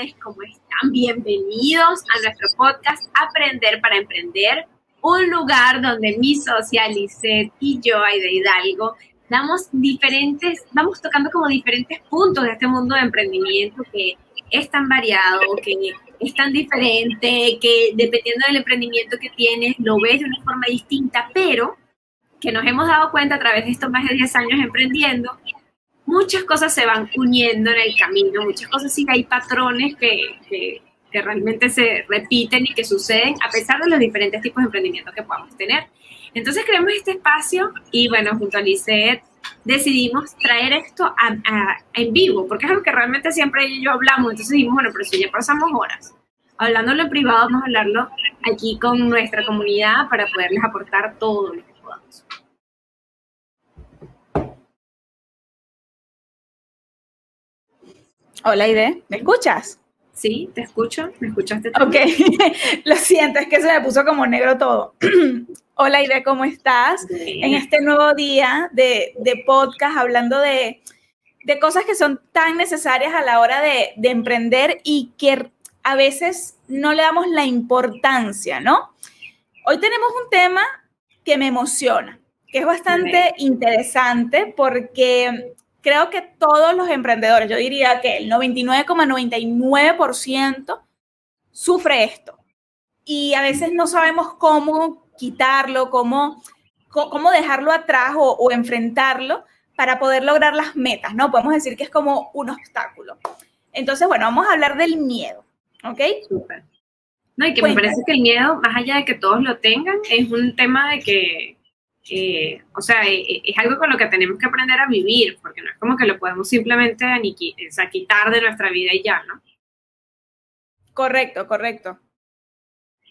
Tardes, ¿cómo están? Bienvenidos a nuestro podcast Aprender para Emprender, un lugar donde mi socia Lisette y yo, Aide Hidalgo, damos diferentes, vamos tocando como diferentes puntos de este mundo de emprendimiento que es tan variado, que es tan diferente, que dependiendo del emprendimiento que tienes, lo ves de una forma distinta, pero que nos hemos dado cuenta a través de estos más de 10 años emprendiendo muchas cosas se van uniendo en el camino, muchas cosas sí hay patrones que, que, realmente se repiten y que suceden a pesar de los diferentes tipos de emprendimientos que podamos tener. Entonces creamos este espacio y bueno, junto a Lisette decidimos traer esto a, en vivo, porque es algo que realmente siempre y yo hablamos, entonces dijimos, bueno, pero si ya pasamos horas hablándolo en privado, vamos a hablarlo aquí con nuestra comunidad para poderles aportar todo lo que podamos. Hola, Ide, ¿me escuchas? Sí, te escucho, ¿me escuchaste también? Ok, lo siento, es que se me puso como negro todo. Hola, Ide, ¿cómo estás? En este nuevo día de, de podcast, hablando de, de, cosas que son tan necesarias a la hora de, de, emprender y que a veces no le damos la importancia, ¿no? Hoy tenemos un tema que me emociona, que es bastante interesante porque creo que todos los emprendedores, yo diría que el 99,99% sufre esto. Y a veces no sabemos cómo quitarlo, cómo, cómo dejarlo atrás o, enfrentarlo para poder lograr las metas, ¿no? Podemos decir que es como un obstáculo. Entonces, bueno, vamos a hablar del miedo, ¿ok? Súper. No, y que me parece que el miedo, más allá de que todos lo tengan, es un tema de que eh, o sea, eh, eh, es algo con lo que tenemos que aprender a vivir, porque no es como que lo podemos simplemente o quitar de nuestra vida y ya, ¿no? Correcto, correcto.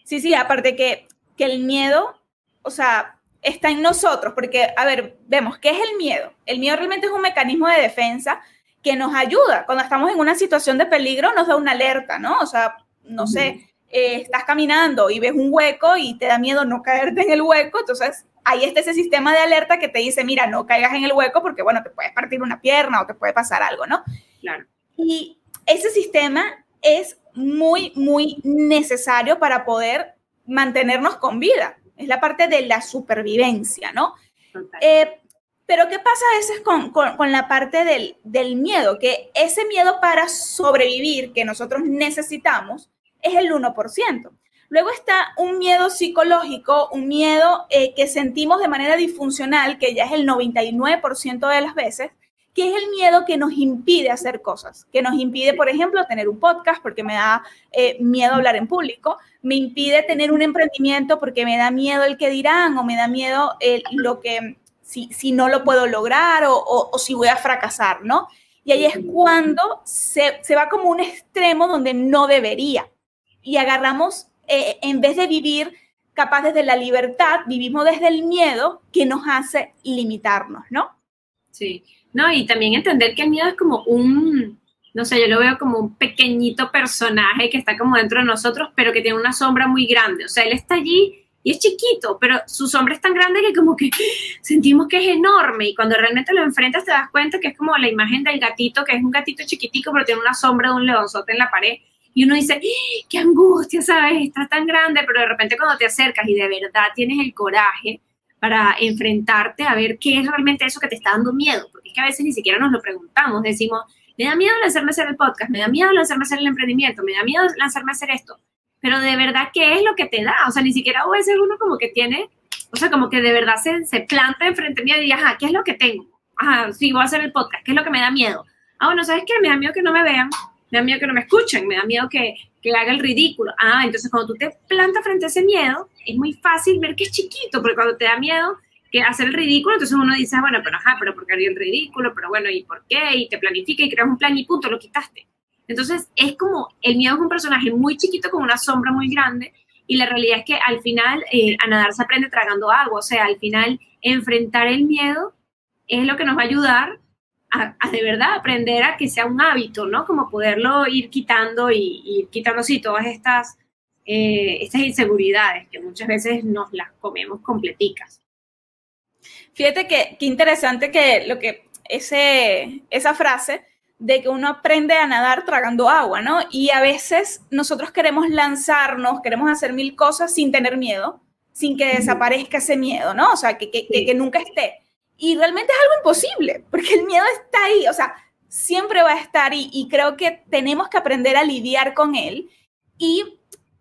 Sí, sí, aparte que, que el miedo, o sea, está en nosotros, porque, a ver, vemos, ¿qué es el miedo? El miedo realmente es un mecanismo de defensa que nos ayuda. Cuando estamos en una situación de peligro, nos da una alerta, ¿no? O sea, no sé, estás caminando y ves un hueco y te da miedo no caerte en el hueco, entonces ahí está ese sistema de alerta que te dice, mira, no caigas en el hueco porque, bueno, te puedes partir una pierna o te puede pasar algo, ¿no? Claro. Y ese sistema es muy, muy necesario para poder mantenernos con vida. Es la parte de la supervivencia, ¿no? Eh, pero ¿qué pasa a veces con, con, con la parte del, del, miedo? Que ese miedo para sobrevivir que nosotros necesitamos es el 1%. Luego está un miedo psicológico, un miedo eh, que sentimos de manera disfuncional, que ya es el 99% de las veces, que es el miedo que nos impide hacer cosas, que nos impide, por ejemplo, tener un podcast porque me da eh, miedo hablar en público, me impide tener un emprendimiento porque me da miedo el que dirán o me da miedo eh, lo que, si, si, no lo puedo lograr o, o, si voy a fracasar, ¿no? Y ahí es cuando se, se va como un extremo donde no debería y agarramos eh, en vez de vivir capaces de la libertad, vivimos desde el miedo que nos hace limitarnos, ¿no? Sí, no, y también entender que el miedo es como un, no sé, yo lo veo como un pequeñito personaje que está como dentro de nosotros, pero que tiene una sombra muy grande. O sea, él está allí y es chiquito, pero su sombra es tan grande que como que sentimos que es enorme y cuando realmente lo enfrentas te das cuenta que es como la imagen del gatito, que es un gatito chiquitico, pero tiene una sombra de un leonzote en la pared y uno dice, ¡Ah, qué angustia, ¿sabes? Está tan grande, pero de repente cuando te acercas y de verdad tienes el coraje para enfrentarte a ver qué es realmente eso que te está dando miedo, porque es que a veces ni siquiera nos lo preguntamos, decimos, me da miedo lanzarme a hacer el podcast, me da miedo lanzarme a hacer el emprendimiento, me da miedo lanzarme a hacer esto, pero de verdad, ¿qué es lo que te da? O sea, ni siquiera a veces uno como que tiene, o sea, como que de verdad se, se planta enfrente mío y diga, ajá, ¿qué es lo que tengo? Ajá, sí, voy a hacer el podcast, ¿qué es lo que me da miedo? Ah, bueno, ¿sabes qué? Me da miedo que no me vean, me da miedo que no me escuchen, me da miedo que, que haga el ridículo. Ah, entonces cuando tú te plantas frente a ese miedo, es muy fácil ver que es chiquito, porque cuando te da miedo que hacer el ridículo, entonces uno dice, ah, bueno, pero ajá, pero ¿por qué haría el ridículo? Pero bueno, ¿y por qué? Y te planifica y creas un plan y punto, lo quitaste. Entonces es como, el miedo es un personaje muy chiquito con una sombra muy grande Y la realidad es que al final eh, a nadar se aprende tragando agua, o sea, al final enfrentar el miedo es lo que nos va a ayudar a, de verdad aprender a que sea un hábito, ¿no? Como poderlo ir quitando y, ir quitando, sí, todas estas, eh, estas inseguridades que muchas veces nos las comemos completicas. Fíjate que qué interesante que lo que ese, esa frase de que uno aprende a nadar tragando agua, ¿no? Y a veces nosotros queremos lanzarnos, queremos hacer mil cosas sin tener miedo, sin que desaparezca ese miedo, ¿no? O sea, que, que, que, nunca esté. Y realmente es algo imposible, porque el miedo está ahí, o sea, siempre va a estar y, y creo que tenemos que aprender a lidiar con él y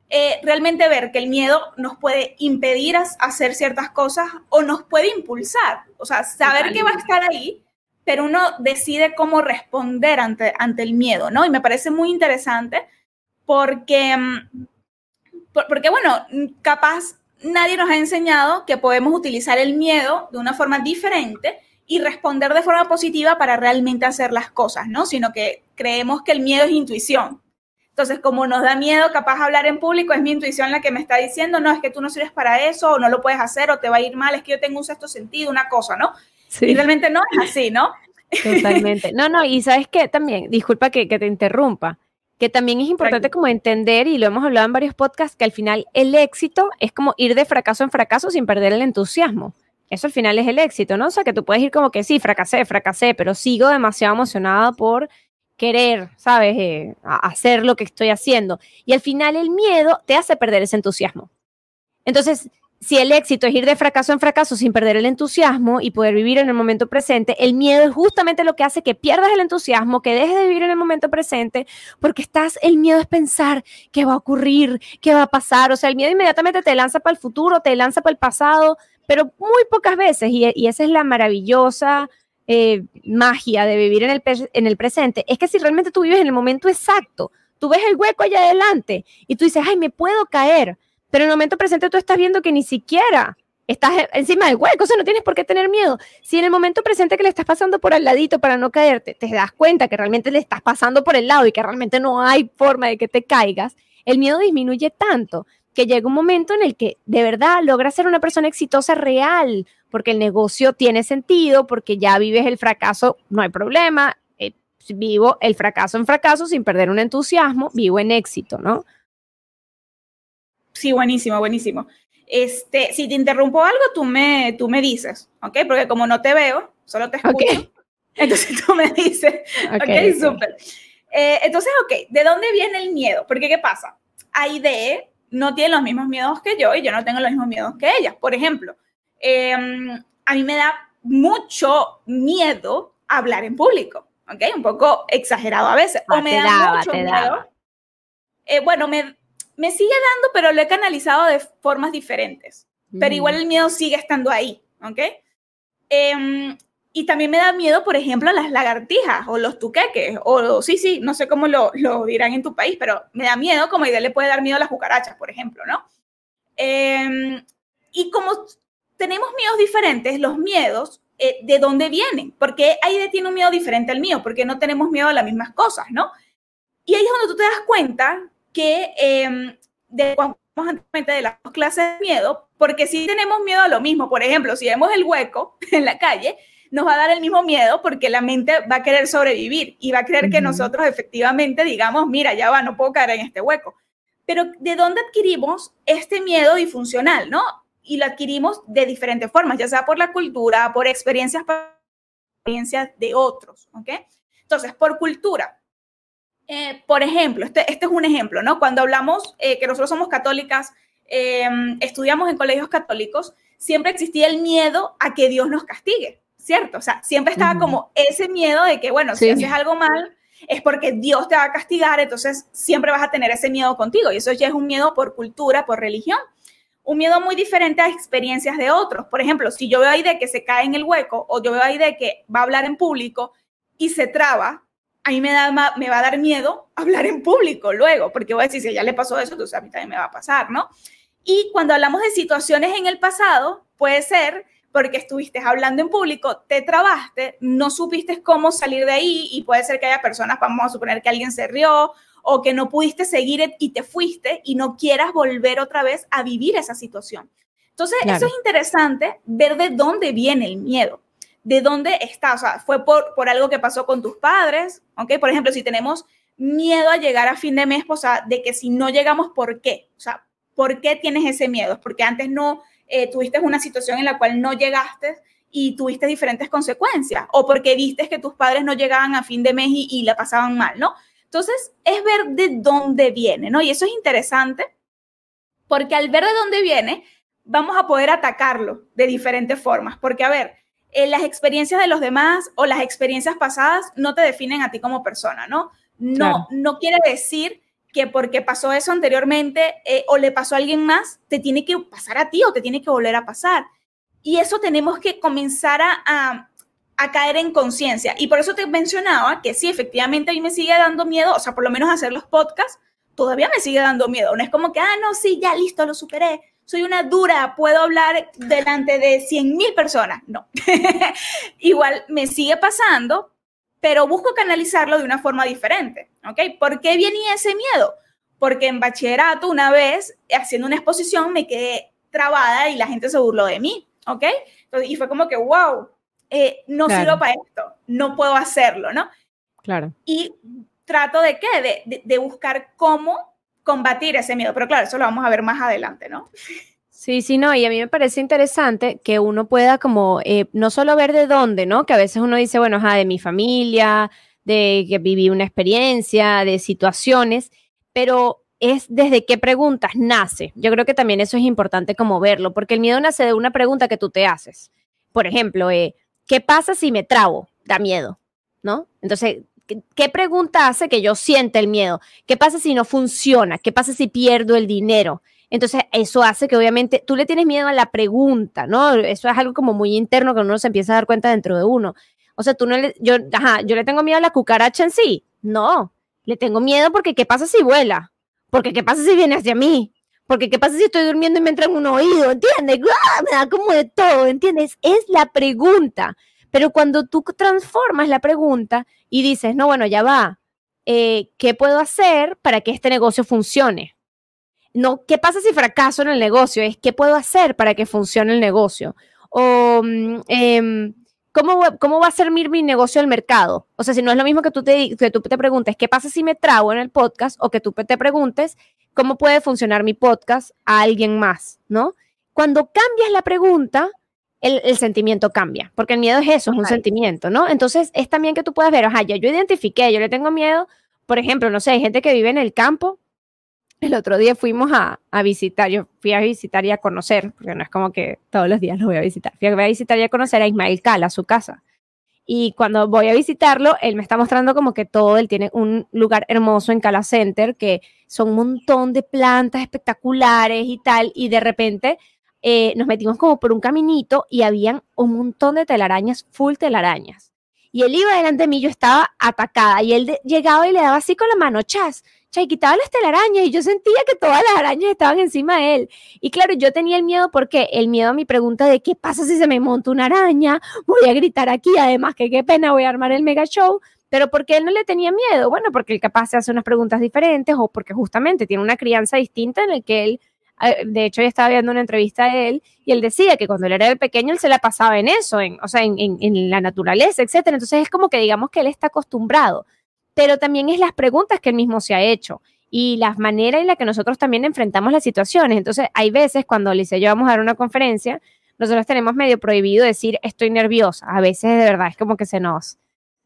eh, realmente ver que el miedo nos puede impedir hacer ciertas cosas o nos puede impulsar, o sea, saber que va a estar ahí pero uno decide cómo responder ante, ante el miedo, ¿no? Y me parece muy interesante porque, mm, porque, bueno, capaz nadie nos ha enseñado que podemos utilizar el miedo de una forma diferente y responder de forma positiva para realmente hacer las cosas, ¿no? Sino que creemos que el miedo es intuición. Entonces, como nos da miedo capaz hablar en público, es mi intuición la que me está diciendo, no, es que tú no sirves para eso, o no lo puedes hacer, o te va a ir mal, es que yo tengo un sexto sentido, una cosa, ¿no? Y realmente no es así, ¿no? Totalmente. No, no, y sabes que también, disculpa que, te interrumpa, que también es importante como entender, y lo hemos hablado en varios podcasts, que al final el éxito es como ir de fracaso en fracaso sin perder el entusiasmo. Eso al final es el éxito, ¿no? O sea, que tú puedes ir como que sí, fracasé, fracasé, pero sigo demasiado emocionada por querer, ¿sabes? Eh, hacer lo que estoy haciendo. Y al final el miedo te hace perder ese entusiasmo. Entonces, si el éxito es ir de fracaso en fracaso sin perder el entusiasmo y poder vivir en el momento presente, el miedo es justamente lo que hace que pierdas el entusiasmo, que dejes de vivir en el momento presente, porque estás, el miedo es pensar qué va a ocurrir, qué va a pasar, o sea, el miedo inmediatamente te lanza para el futuro, te lanza para el pasado, pero muy pocas veces, y, esa es la maravillosa eh, magia de vivir en el, en el presente, es que si realmente tú vives en el momento exacto, tú ves el hueco allá adelante y tú dices, ay, me puedo caer pero en el momento presente tú estás viendo que ni siquiera estás encima del hueco, o sea, no tienes por qué tener miedo. Si en el momento presente que le estás pasando por al ladito para no caerte, te das cuenta que realmente le estás pasando por el lado y que realmente no hay forma de que te caigas, el miedo disminuye tanto que llega un momento en el que de verdad logras ser una persona exitosa real, porque el negocio tiene sentido, porque ya vives el fracaso, no hay problema, eh, vivo el fracaso en fracaso sin perder un entusiasmo, vivo en éxito, ¿no? Sí, buenísimo, buenísimo. Este, si te interrumpo algo, tú me, tú me dices, ¿ok? Porque como no te veo, solo te escucho. Entonces tú me dices, ok, okay súper. Eh, entonces, ok, ¿de dónde viene el miedo? Porque, ¿qué pasa? Aide no tiene los mismos miedos que yo y yo no tengo los mismos miedos que ella. Por ejemplo, em, a mí me da mucho miedo hablar en público, ¿ok? Un poco exagerado a veces. o ah, me da mucho miedo. Eh, bueno, me, me sigue dando, pero lo he canalizado de formas diferentes. Pero igual mm. el miedo sigue estando ahí, ¿ok? Em, y también me da miedo, por ejemplo, las lagartijas o los tuqueques, o sí, sí, no sé cómo lo, lo dirán en tu país, pero me da miedo, como idea le puede dar miedo a las cucarachas, por ejemplo, ¿no? Em, y como tenemos miedos diferentes, los miedos, eh, ¿de dónde vienen? Porque Aide tiene un miedo diferente al mío, porque no tenemos miedo a las mismas cosas, ¿no? Y ahí es donde tú te das cuenta que eh, de, de las dos clases de miedo, porque si tenemos miedo a lo mismo, por ejemplo, si vemos el hueco en la calle, nos va a dar el mismo miedo porque la mente va a querer sobrevivir y va a creer que nosotros efectivamente digamos, mira, ya va, no puedo caer en este hueco. Pero ¿de dónde adquirimos este miedo disfuncional, no? Y lo adquirimos de diferentes formas, ya sea por la cultura, por experiencias, experiencias de otros, ¿ok? Entonces, por cultura, eh, por ejemplo, este, este, es un ejemplo, ¿no? Cuando hablamos eh, que nosotros somos católicas, em, estudiamos en colegios católicos, siempre existía el miedo a que Dios nos castigue, ¿cierto? O sea, siempre estaba como ese miedo de que, bueno, si haces algo mal, es porque Dios te va a castigar, entonces siempre vas a tener ese miedo contigo. Y eso ya es un miedo por cultura, por religión. Un miedo muy diferente a experiencias de otros. Por ejemplo, si yo veo ahí de que se cae en el hueco o yo veo ahí de que va a hablar en público y se traba, a mí me, da, me va a dar miedo hablar en público luego, porque voy a decir, si a ella le pasó eso, entonces a mí también me va a pasar, ¿no? Y cuando hablamos de situaciones en el pasado, puede ser porque estuviste hablando en público, te trabaste, no supiste cómo salir de ahí y puede ser que haya personas, vamos a suponer que alguien se rió o que no pudiste seguir y te fuiste y no quieras volver otra vez a vivir esa situación. Entonces, eso es interesante, ver de dónde viene el miedo, de dónde está, o sea, fue por, por algo que pasó con tus padres, ¿ok? Por ejemplo, si tenemos miedo a llegar a fin de mes, o sea, de que si no llegamos, ¿por qué? O sea, ¿por qué tienes ese miedo? ¿Es porque antes no eh, tuviste una situación en la cual no llegaste y tuviste diferentes consecuencias, o porque viste que tus padres no llegaban a fin de mes y, la pasaban mal, ¿no? Entonces, es ver de dónde viene, ¿no? Y eso es interesante, porque al ver de dónde viene, vamos a poder atacarlo de diferentes formas, porque, a ver, eh, las experiencias de los demás o las experiencias pasadas no te definen a ti como persona, ¿no? No, no quiere decir que porque pasó eso anteriormente eh, o le pasó a alguien más, te tiene que pasar a ti o te tiene que volver a pasar. Y eso tenemos que comenzar a, caer en conciencia. Y por eso te mencionaba que sí, efectivamente a mí me sigue dando miedo, o sea, por lo menos hacer los podcasts, todavía me sigue dando miedo. No es como que, ah, no, sí, ya listo, lo superé. Soy una dura, puedo hablar delante de 100 mil personas. No. Igual me sigue pasando, pero busco canalizarlo de una forma diferente, ¿ok? ¿Por qué venía ese miedo? Porque en bachillerato una vez, haciendo una exposición, me quedé trabada y la gente se burló de mí, ¿ok? y fue como que, wow, eh, no sirvo para esto, no puedo hacerlo, ¿no? Claro. Y trato de qué? De, de buscar cómo combatir ese miedo, pero claro, eso lo vamos a ver más adelante, ¿no? Sí, sí, no, y a mí me parece interesante que uno pueda como eh, no solo ver de dónde, ¿no? Que a veces uno dice, bueno, de mi familia, de que viví una experiencia, de situaciones, pero es desde qué preguntas nace. Yo creo que también eso es importante como verlo, porque el miedo nace de una pregunta que tú te haces. Por ejemplo, eh, ¿qué pasa si me trabo? Da miedo, ¿no? Entonces, ¿qué pregunta hace que yo sienta el miedo? ¿Qué pasa si no funciona? ¿Qué pasa si pierdo el dinero? Entonces, eso hace que obviamente tú le tienes miedo a la pregunta, ¿no? Eso es algo como muy interno que uno se empieza a dar cuenta dentro de uno. O sea, tú no le, yo, ajá, yo le tengo miedo a la cucaracha en sí. No, le tengo miedo porque ¿qué pasa si vuela? Porque ¿qué pasa si viene hacia mí? Porque ¿qué pasa si estoy durmiendo y me entra en un oído? ¿Entiendes? Me da como de todo, ¿entiendes? Es la pregunta. Pero cuando tú transformas la pregunta y dices, no, bueno, ya va, eh, ¿qué puedo hacer para que este negocio funcione? no qué pasa si fracaso en el negocio, es qué puedo hacer para que funcione el negocio. O em, ¿cómo, ¿cómo, va a ser mi, negocio el mercado. O sea, si no es lo mismo que tú, te, que tú te preguntes qué pasa si me trago en el podcast o que tú te preguntes cómo puede funcionar mi podcast a alguien más, ¿no? Cuando cambias la pregunta, el, el, sentimiento cambia, porque el miedo es eso, es un sentimiento, ¿no? Entonces es también que tú puedes ver, ojalá, yo identifiqué, yo le tengo miedo, por ejemplo, no sé, hay gente que vive en el campo el otro día fuimos a, visitar, yo fui a visitar y a conocer, porque no es como que todos los días lo voy a visitar, fui a visitar y a conocer a Ismael Cala, su casa. Y cuando voy a visitarlo, él me está mostrando como que todo, él tiene un lugar hermoso en Cala Center, que son un montón de plantas espectaculares y tal, y de repente eh, nos metimos como por un caminito y habían un montón de telarañas, full telarañas. Y él iba delante de mí, yo estaba atacada, y él llegaba y le daba así con la mano, chas, y quitaba las telarañas y yo sentía que todas las arañas estaban encima de él. Y claro, yo tenía el miedo porque el miedo a mi pregunta de qué pasa si se me monta una araña, voy a gritar aquí, además que qué pena, voy a armar el mega show. Pero porque él no le tenía miedo? Bueno, porque él capaz se hace unas preguntas diferentes o porque justamente tiene una crianza distinta en el que él, de hecho, yo estaba viendo una entrevista de él y él decía que cuando él era pequeño él se la pasaba en eso, en, o sea, en, en, la naturaleza, etcétera. Entonces es como que digamos que él está acostumbrado pero también es las preguntas que él mismo se ha hecho y las maneras en las que nosotros también enfrentamos las situaciones. Entonces, hay veces cuando Alicia y yo vamos a dar una conferencia, nosotros tenemos medio prohibido decir estoy nerviosa. A veces de verdad es como que se nos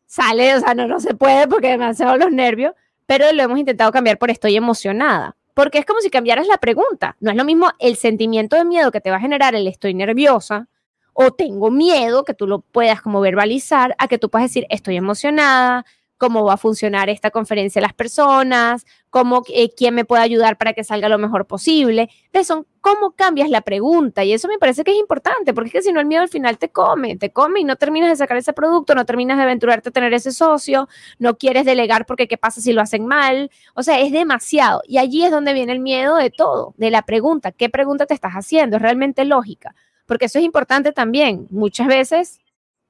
sale, o sea, no, no se puede porque demasiado los nervios, pero lo hemos intentado cambiar por estoy emocionada. Porque es como si cambiaras la pregunta. No es lo mismo el sentimiento de miedo que te va a generar el estoy nerviosa o tengo miedo, que tú lo puedas como verbalizar, a que tú puedas decir estoy emocionada, cómo va a funcionar esta conferencia las personas, cómo, eh, quién me puede ayudar para que salga lo mejor posible. Entonces, son cómo cambias la pregunta y eso me parece que es importante, porque es que si no el miedo al final te come, te come y no terminas de sacar ese producto, no terminas de aventurarte a tener ese socio, no quieres delegar porque qué pasa si lo hacen mal, o sea, es demasiado. Y allí es donde viene el miedo de todo, de la pregunta, ¿qué pregunta te estás haciendo? Es realmente lógica, porque eso es importante también, muchas veces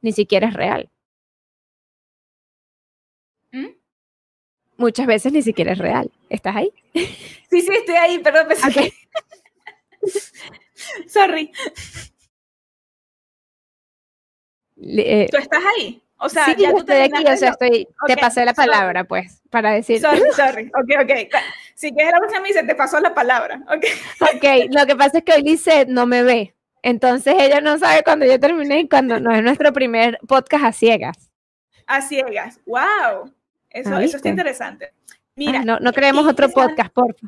ni siquiera es real. Muchas veces ni siquiera es real. ¿Estás ahí? Sí, sí, estoy ahí, perdón. Okay. Sorry. Eh, ¿Tú estás ahí? O sea, sí, ya tú estoy aquí, o sea, estoy, te pasé la palabra, pues, para decir. Sorry, sorry. Ok, ok. Si quieres la próxima me dice, te pasó la palabra. Ok. Ok, lo que pasa es que hoy Lizeth no me ve. Entonces ella no sabe cuando yo terminé y cuando no es nuestro primer podcast a ciegas. A ciegas. ¡Wow! Eso, eso está interesante. Mira. no, no creemos otro podcast, porfa.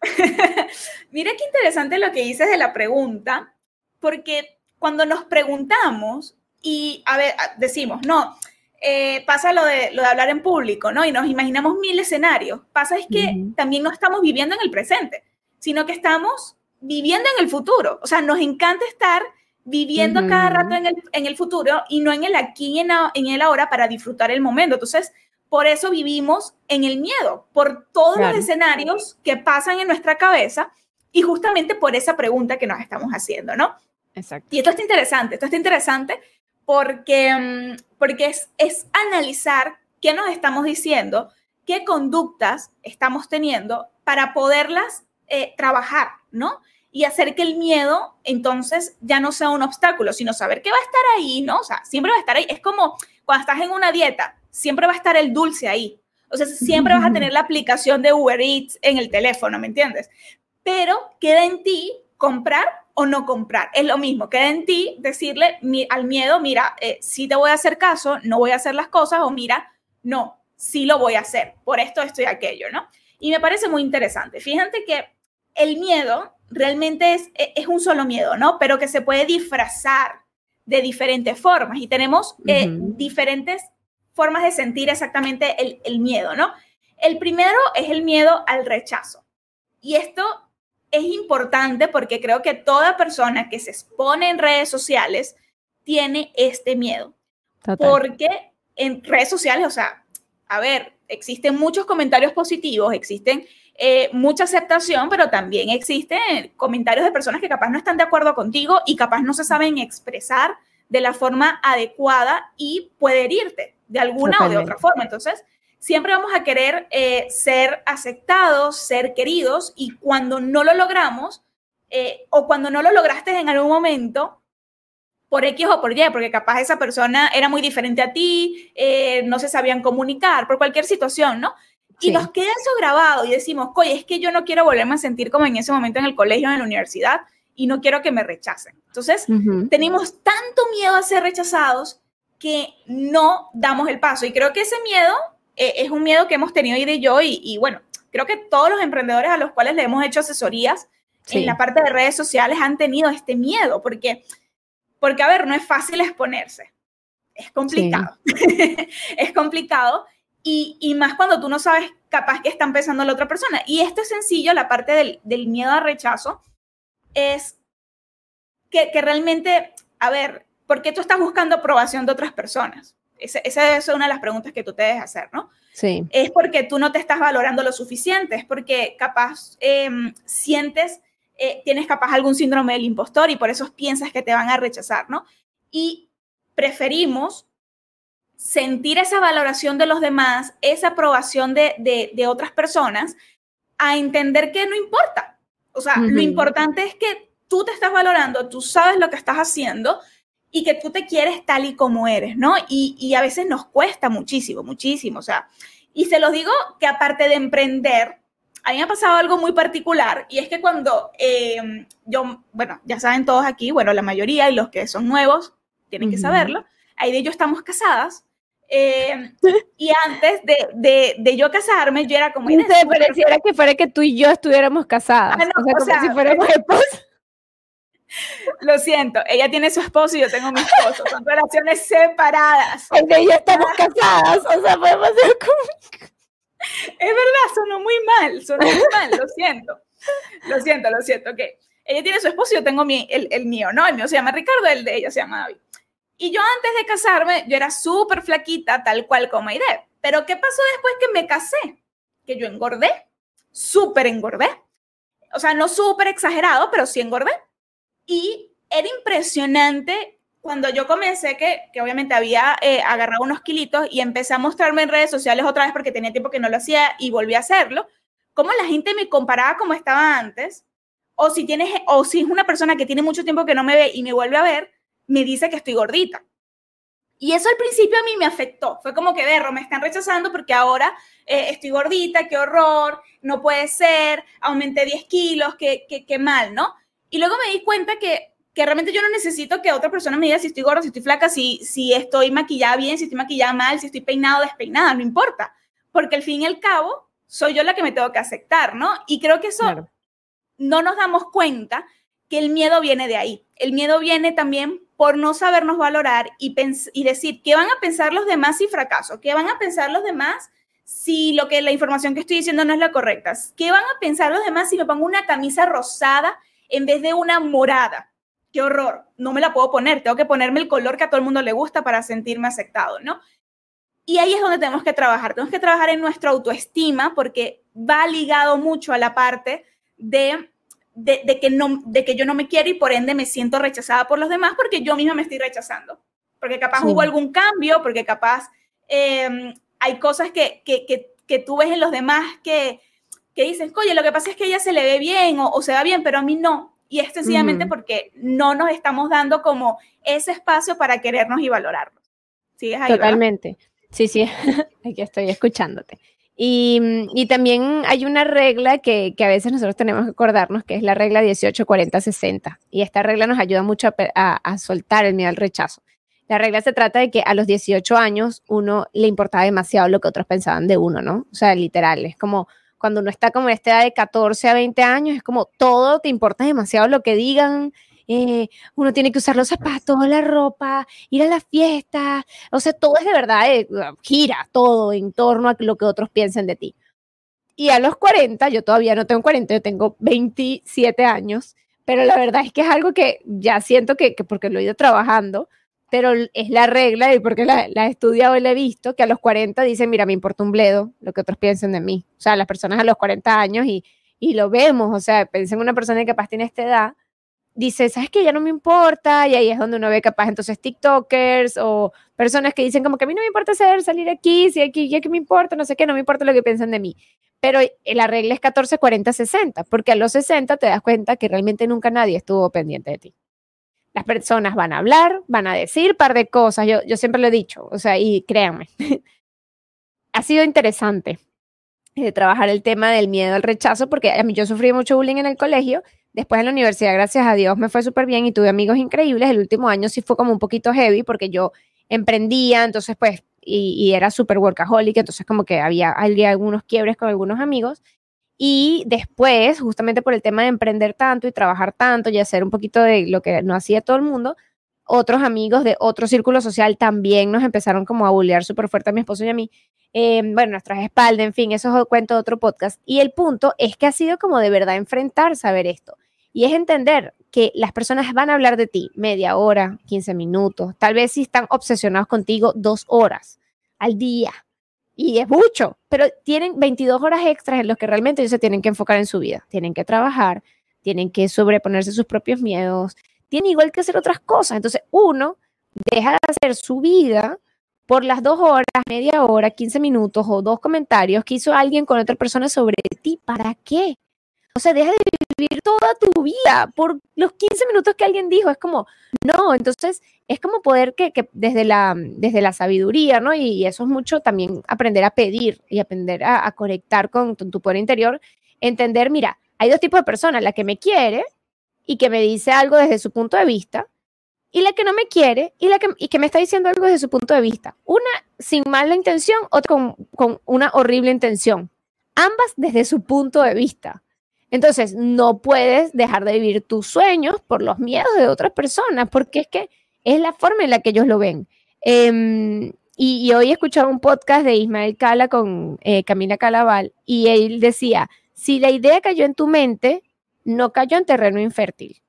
Mira qué interesante lo que dices de la pregunta, porque cuando nos preguntamos y, a ver, decimos, no, eh, pasa lo de, lo de hablar en público, ¿no? Y nos imaginamos mil escenarios. Pasa es que también no estamos viviendo en el presente, sino que estamos viviendo en el futuro. O sea, nos encanta estar viviendo cada rato en el, en el, futuro y no en el aquí y en, en el ahora para disfrutar el momento. Entonces, por eso vivimos en el miedo, por todos los escenarios que pasan en nuestra cabeza y justamente por esa pregunta que nos estamos haciendo, ¿no? Exacto. Y esto está interesante, esto está interesante porque, mm, porque es, es analizar qué nos estamos diciendo, qué conductas estamos teniendo para poderlas eh, trabajar, ¿no? Y hacer que el miedo entonces ya no sea un obstáculo, sino saber que va a estar ahí, ¿no? O sea, siempre va a estar ahí. Es como cuando estás en una dieta, siempre va a estar el dulce ahí. O sea, siempre vas a tener la aplicación de Uber Eats en el teléfono, ¿me entiendes? Pero queda en ti comprar o no comprar. Es lo mismo, queda en ti decirle al miedo, mira, eh, si te voy a hacer caso, no voy a hacer las cosas, o mira, no, sí lo voy a hacer, por esto, esto y aquello, ¿no? Y me parece muy interesante. Fíjate que el miedo realmente es, e, es un solo miedo, ¿no? Pero que se puede disfrazar de diferentes formas y tenemos eh, diferentes formas de sentir exactamente el, miedo, ¿no? El primero es el miedo al rechazo. Y esto es importante porque creo que toda persona que se expone en redes sociales tiene este miedo. Porque en redes sociales, o sea, a ver, existen muchos comentarios positivos, existen eh, mucha aceptación, pero también existen comentarios de personas que capaz no están de acuerdo contigo y capaz no se saben expresar de la forma adecuada y puede herirte de alguna o de otra forma. Entonces, siempre vamos a querer eh, ser aceptados, ser queridos y cuando no lo logramos eh, o cuando no lo lograste en algún momento, por X o por Y, porque capaz esa persona era muy diferente a ti, eh, no se sabían comunicar, por cualquier situación, ¿no? Y nos queda eso grabado y decimos, oye, es que yo no quiero volverme a sentir como en ese momento en el colegio, en la universidad, y no quiero que me rechacen. Entonces, tenemos tanto miedo a ser rechazados que no damos el paso. Y creo que ese miedo eh, es un miedo que hemos tenido y de yo y, bueno, creo que todos los emprendedores a los cuales le hemos hecho asesorías en la parte de redes sociales han tenido este miedo, porque, porque a ver, no es fácil exponerse. Es complicado. es complicado. Y, y, más cuando tú no sabes capaz que está empezando la otra persona. Y esto es sencillo, la parte del, del miedo al rechazo, es que, que realmente, a ver, ¿por qué tú estás buscando aprobación de otras personas? Esa, es una de las preguntas que tú te debes hacer, ¿no? Sí. Es porque tú no te estás valorando lo suficiente, es porque capaz em, sientes, eh, tienes capaz algún síndrome del impostor y por eso piensas que te van a rechazar, ¿no? Y preferimos sentir esa valoración de los demás, esa aprobación de, de, otras personas, a entender que no importa. O sea, lo importante es que tú te estás valorando, tú sabes lo que estás haciendo y que tú te quieres tal y como eres, ¿no? Y, a veces nos cuesta muchísimo, muchísimo, o sea, y se los digo que aparte de emprender, a mí me ha pasado algo muy particular y es que cuando em, yo, bueno, ya saben todos aquí, bueno, la mayoría y los que son nuevos tienen que saberlo, ahí de yo estamos casadas. Em, y antes de, de, yo casarme, yo era como... Se pareciera que fuera que tú y yo estuviéramos casadas. Ah, o sea, como si fuéramos esposos. Lo siento, ella tiene su esposo y yo tengo mi esposo. Son relaciones separadas. de ella estamos casadas, o sea, podemos ser como... Es verdad, sonó muy mal, sonó muy mal, lo siento. Lo siento, lo siento, ok. Ella tiene su esposo y yo tengo mi, el, el mío, ¿no? El mío se llama Ricardo, el de ella se llama David. Y yo antes de casarme, yo era súper flaquita, tal cual como Aide. Pero ¿qué pasó después que me casé? Que yo engordé, súper engordé. O sea, no súper exagerado, pero sí engordé. Y era impresionante cuando yo comencé, que, que obviamente había eh, agarrado unos kilitos y empecé a mostrarme en redes sociales otra vez porque tenía tiempo que no lo hacía y volví a hacerlo, cómo la gente me comparaba como estaba antes, o si, tienes, o si es una persona que tiene mucho tiempo que no me ve y me vuelve a ver, me dice que estoy gordita. Y eso al principio a mí me afectó. Fue como que, berro, me están rechazando porque ahora eh, estoy gordita, qué horror, no puede ser, aumenté 10 kilos, qué, qué, qué mal, ¿no? Y luego me di cuenta que que realmente yo no necesito que otra persona me diga si estoy gorda, si estoy flaca, si, si estoy maquillada bien, si estoy maquillada mal, si estoy peinado o despeinada, no importa, porque al fin y al cabo soy yo la que me tengo que aceptar, ¿no? Y creo que eso no nos damos cuenta que el miedo viene de ahí. El miedo viene también por no sabernos valorar y, y decir, ¿qué van a pensar los demás si fracaso? ¿Qué van a pensar los demás si lo que la información que estoy diciendo no es la correcta? ¿Qué van a pensar los demás si me pongo una camisa rosada en vez de una morada? qué horror, no me la puedo poner, tengo que ponerme el color que a todo el mundo le gusta para sentirme aceptado, ¿no? Y ahí es donde tenemos que trabajar, tenemos que trabajar en nuestra autoestima porque va ligado mucho a la parte de, de, que, no, de que yo no me quiero y por ende me siento rechazada por los demás porque yo misma me estoy rechazando, porque capaz hubo algún cambio, porque capaz em, hay cosas que, que, que, que, tú ves en los demás que, que dices, oye, lo que pasa es que ella se le ve bien o, o se va bien, pero a mí no. Y es sencillamente porque no nos estamos dando como ese espacio para querernos y valorarnos. ¿Sigues ahí, Totalmente. Sí, sí, aquí estoy escuchándote. Y, y, también hay una regla que, que, a veces nosotros tenemos que acordarnos, que es la regla 18, 40, 60. Y esta regla nos ayuda mucho a, soltar el miedo al rechazo. La regla se trata de que a los 18 años uno le importaba demasiado lo que otros pensaban de uno, ¿no? O sea, literal, es como cuando uno está como en esta edad de 14 a 20 años, es como todo te importa demasiado lo que digan. Eh, uno tiene que usar los zapatos, la ropa, ir a la fiesta, o sea, todo es de verdad, eh, gira todo en torno a lo que otros piensen de ti. Y a los 40, yo todavía no tengo 40, yo tengo 27 años, pero la verdad es que es algo que ya siento que, que porque lo he ido trabajando, pero es la regla y porque la, la, he estudiado y la he visto, que a los 40 dicen, mira, me importa un bledo lo que otros piensen de mí. O sea, las personas a los 40 años y, y lo vemos, o sea, pensé en una persona que capaz tiene esta edad, dice, ¿sabes qué? Ya no me importa, y ahí es donde uno ve capaz entonces TikTokers o personas que dicen como que a mí no me importa ser, salir aquí, si aquí, ya que me importa, no sé qué, no me importa lo que piensan de mí. Pero la regla es 14, 40, 60, porque a los 60 te das cuenta que realmente nunca nadie estuvo pendiente de ti las personas van a hablar, van a decir un par de cosas, yo, yo siempre lo he dicho, o sea, y créanme, ha sido interesante eh, trabajar el tema del miedo al rechazo, porque a mí yo sufrí mucho bullying en el colegio, después en la universidad, gracias a Dios, me fue súper bien y tuve amigos increíbles, el último año sí fue como un poquito heavy, porque yo emprendía, entonces pues, y, era súper workaholic, entonces como que había, había algunos quiebres con algunos amigos, y después, justamente por el tema de emprender tanto y trabajar tanto y hacer un poquito de lo que no hacía todo el mundo, otros amigos de otro círculo social también nos empezaron como a bullear súper fuerte a mi esposo y a mí. Eh, bueno, nuestras espaldas, en fin, eso es cuento de otro podcast. Y el punto es que ha sido como de verdad enfrentar saber esto. Y es entender que las personas van a hablar de ti media hora, 15 minutos, tal vez si están obsesionados contigo dos horas al día y es mucho, pero tienen 22 horas extras en los que realmente ellos se tienen que enfocar en su vida. Tienen que trabajar, tienen que sobreponerse sus propios miedos, tienen igual que hacer otras cosas. Entonces, uno deja de hacer su vida por las dos horas, media hora, 15 minutos o dos comentarios que hizo alguien con otra persona sobre ti. ¿Para qué? O sea, deja de toda tu vida por los 15 minutos que alguien dijo. Es como, no, entonces es como poder que, que desde, la, desde la sabiduría, ¿no? Y, eso es mucho también aprender a pedir y aprender a, a conectar con tu, tu poder interior, entender, mira, hay dos tipos de personas, la que me quiere y que me dice algo desde su punto de vista, y la que no me quiere y la que, y que me está diciendo algo desde su punto de vista. Una sin mala intención, otra con, con una horrible intención. Ambas desde su punto de vista. Entonces, no puedes dejar de vivir tus sueños por los miedos de otras personas, porque es que es la forma en la que ellos lo ven. Eh, y, hoy he escuchado un podcast de Ismael Cala con eh, Camila Calaval y él decía, si la idea cayó en tu mente, no cayó en terreno infértil.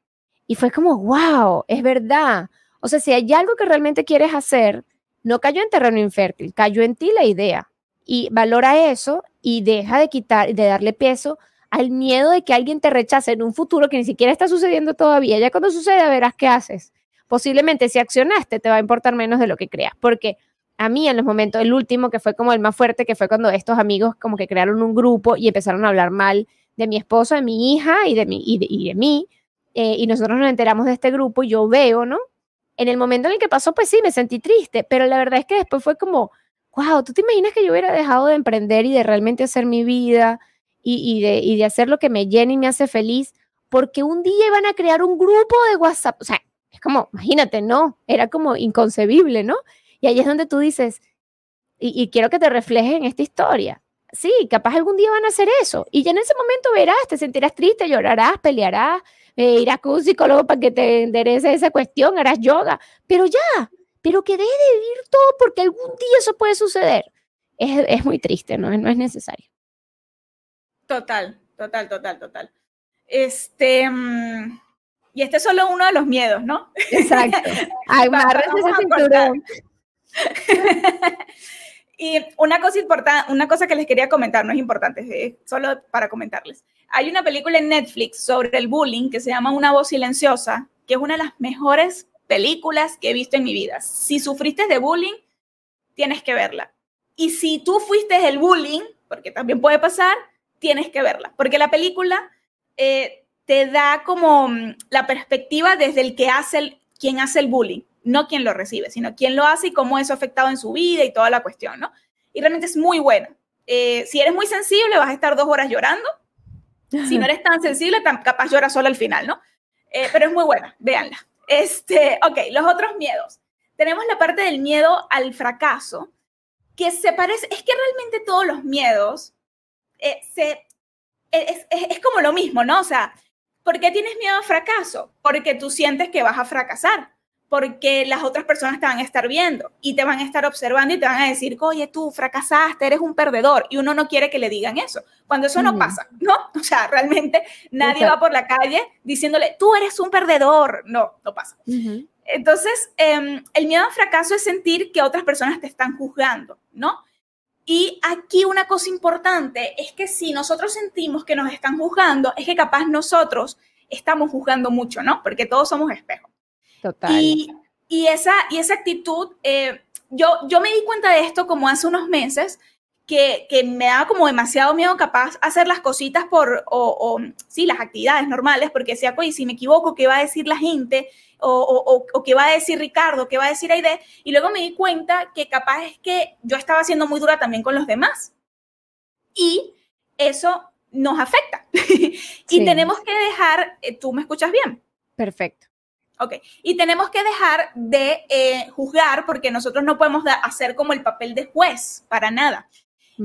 Y fue como, wow, es verdad. O sea, si hay algo que realmente quieres hacer, no cayó en terreno infértil, cayó en ti la idea. Y valora eso y deja de quitar, de darle peso al miedo de que alguien te rechace en un futuro que ni siquiera está sucediendo todavía. Ya cuando suceda verás qué haces. posiblemente si accionaste te va a importar menos de lo que creas, porque a mí en los momentos, el último que fue como el más fuerte, que fue cuando estos amigos como que crearon un grupo y empezaron a hablar mal de mi esposo, de mi hija y de, mi, y de, mí, eh, y nosotros nos enteramos de este grupo, y yo veo, ¿no? En el momento en el que pasó, pues sí, me sentí triste, pero la verdad es que después fue como, wow, ¿tú te imaginas que yo hubiera dejado de emprender y de realmente hacer mi vida y, de hacer lo que me llena y me hace feliz? Porque un día iban a crear un grupo de WhatsApp, o sea, es como, imagínate, no, era como inconcebible, ¿no? Y ahí es donde tú dices, y, quiero que te reflejes en esta historia. Sí, capaz algún día van a hacer eso. Y ya en ese momento verás, te sentirás triste, llorarás, pelearás, eh, irás con un psicólogo para que te enderece esa cuestión, harás yoga, pero ya, pero que deje de vivir todo porque algún día eso puede suceder. Es, es muy triste, ¿no? no es necesario. Total, total, total, total. Este, mm, y este es solo uno de los miedos, ¿no? Exacto. Ay, ese cinturón. y una cosa importante, una cosa que les quería comentar, no es importante, solo para comentarles. Hay una película en Netflix sobre el bullying que se llama Una voz silenciosa, que es una de las mejores películas que he visto en mi vida. Si sufriste de bullying, tienes que verla. Y si tú fuiste el bullying, porque también puede pasar, tienes que verla, porque la película eh, te da como mm, la perspectiva desde el que hace el, quien hace el bullying no quien lo recibe, sino quien lo hace y cómo eso ha afectado en su vida y toda la cuestión, ¿no? Y realmente es muy buena. Eh, si eres muy sensible, vas a estar dos horas llorando. Si no eres tan sensible, capaz lloras solo al final, ¿no? Eh, pero es muy buena, véanla. Este, ok, los otros miedos. Tenemos la parte del miedo al fracaso, que se parece, es que realmente todos los miedos eh, se, es, es, como lo mismo, ¿no? O sea, ¿por qué tienes miedo al fracaso? Porque tú sientes que vas a fracasar porque las otras personas te van a estar viendo y te van a estar observando y te van a decir, oye, tú fracasaste, eres un perdedor. Y uno no quiere que le digan eso. Cuando eso no pasa, ¿no? O sea, realmente nadie va por la calle diciéndole, tú eres un perdedor. No, no pasa. Entonces, em, el miedo al fracaso es sentir que otras personas te están juzgando, ¿no? Y aquí una cosa importante es que si nosotros sentimos que nos están juzgando, es que capaz nosotros estamos juzgando mucho, ¿no? Porque todos somos espejos. Total. Y, esa, y esa actitud, eh, yo, yo me di cuenta de esto como hace unos meses, que, que, me daba como demasiado miedo capaz hacer las cositas por, o, sí, las actividades normales, porque decía, oye, si me equivoco, ¿qué va a decir la gente? O, o, o, qué va a decir Ricardo, qué va a decir Aide. Y luego me di cuenta que capaz es que yo estaba siendo muy dura también con los demás. Y eso nos afecta. y tenemos que dejar, eh, tú me escuchas bien. Perfecto. Ok, y tenemos que dejar de eh, juzgar porque nosotros no podemos hacer como el papel de juez para nada,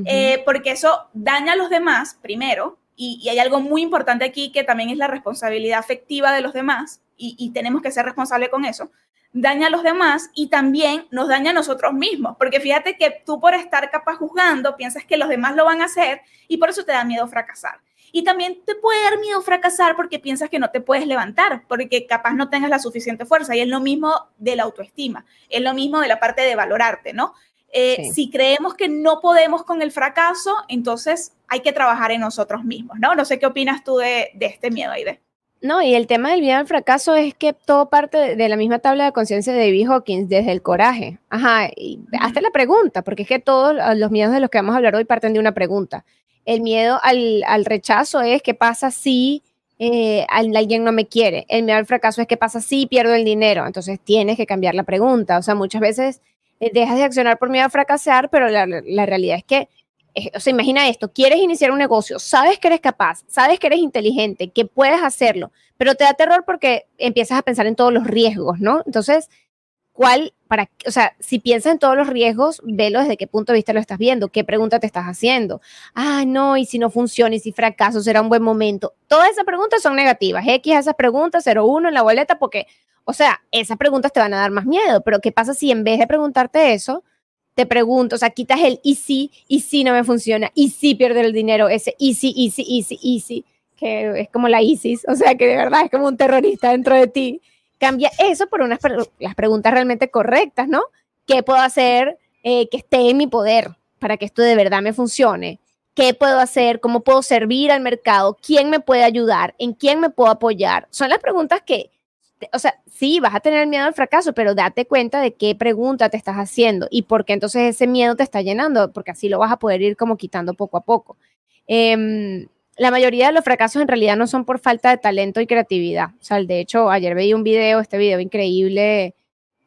eh, porque eso daña a los demás primero, y, hay algo muy importante aquí que también es la responsabilidad afectiva de los demás, y, tenemos que ser responsables con eso, daña a los demás y también nos daña a nosotros mismos, porque fíjate que tú por estar capaz juzgando piensas que los demás lo van a hacer y por eso te da miedo fracasar. Y también te puede dar miedo fracasar porque piensas que no te puedes levantar, porque capaz no tengas la suficiente fuerza. Y es lo mismo de la autoestima, es lo mismo de la parte de valorarte, ¿no? Eh, si creemos que no podemos con el fracaso, entonces hay que trabajar en nosotros mismos, ¿no? No sé qué opinas tú de, este miedo, Aide. No, y el tema del miedo al fracaso es que todo parte de, la misma tabla de conciencia de David Hawkins, desde el coraje. Ajá, y hazte la pregunta, porque es que todos los miedos de los que vamos a hablar hoy parten de una pregunta. El miedo al, rechazo es qué pasa si eh, alguien no me quiere. El miedo al fracaso es qué pasa si pierdo el dinero. Entonces tienes que cambiar la pregunta. O sea, muchas veces dejas de accionar por miedo a fracasar, pero la, realidad es que, eh, o sea, imagina esto, quieres iniciar un negocio, sabes que eres capaz, sabes que eres inteligente, que puedes hacerlo, pero te da terror porque empiezas a pensar en todos los riesgos, ¿no? Entonces, cuál, para, o sea, si piensas en todos los riesgos, velo desde qué punto de vista lo estás viendo, qué pregunta te estás haciendo. Ah, no, y si no funciona, y si fracaso, será un buen momento. Todas esas preguntas son negativas. X a esas preguntas, 0-1 en la boleta, porque, o sea, esas preguntas te van a dar más miedo. Pero ¿qué pasa si en vez de preguntarte eso, te pregunto, o sea, quitas el y si, y si no me funciona, y si pierdo el dinero, ese y si, y si, y si, y si, que es como la ISIS, o sea, que de verdad es como un terrorista dentro de ti Cambia eso por unas las preguntas realmente correctas, ¿no? ¿Qué puedo hacer eh, que esté en mi poder para que esto de verdad me funcione? ¿Qué puedo hacer? ¿Cómo puedo servir al mercado? ¿Quién me puede ayudar? ¿En quién me puedo apoyar? Son las preguntas que o sea, sí, vas a tener miedo al fracaso, pero date cuenta de qué pregunta te estás haciendo y por qué entonces ese miedo te está llenando, porque así lo vas a poder ir como quitando poco a poco. Em, la mayoría de los fracasos en realidad no son por falta de talento y creatividad. O sea, de hecho, ayer veía un video, este video increíble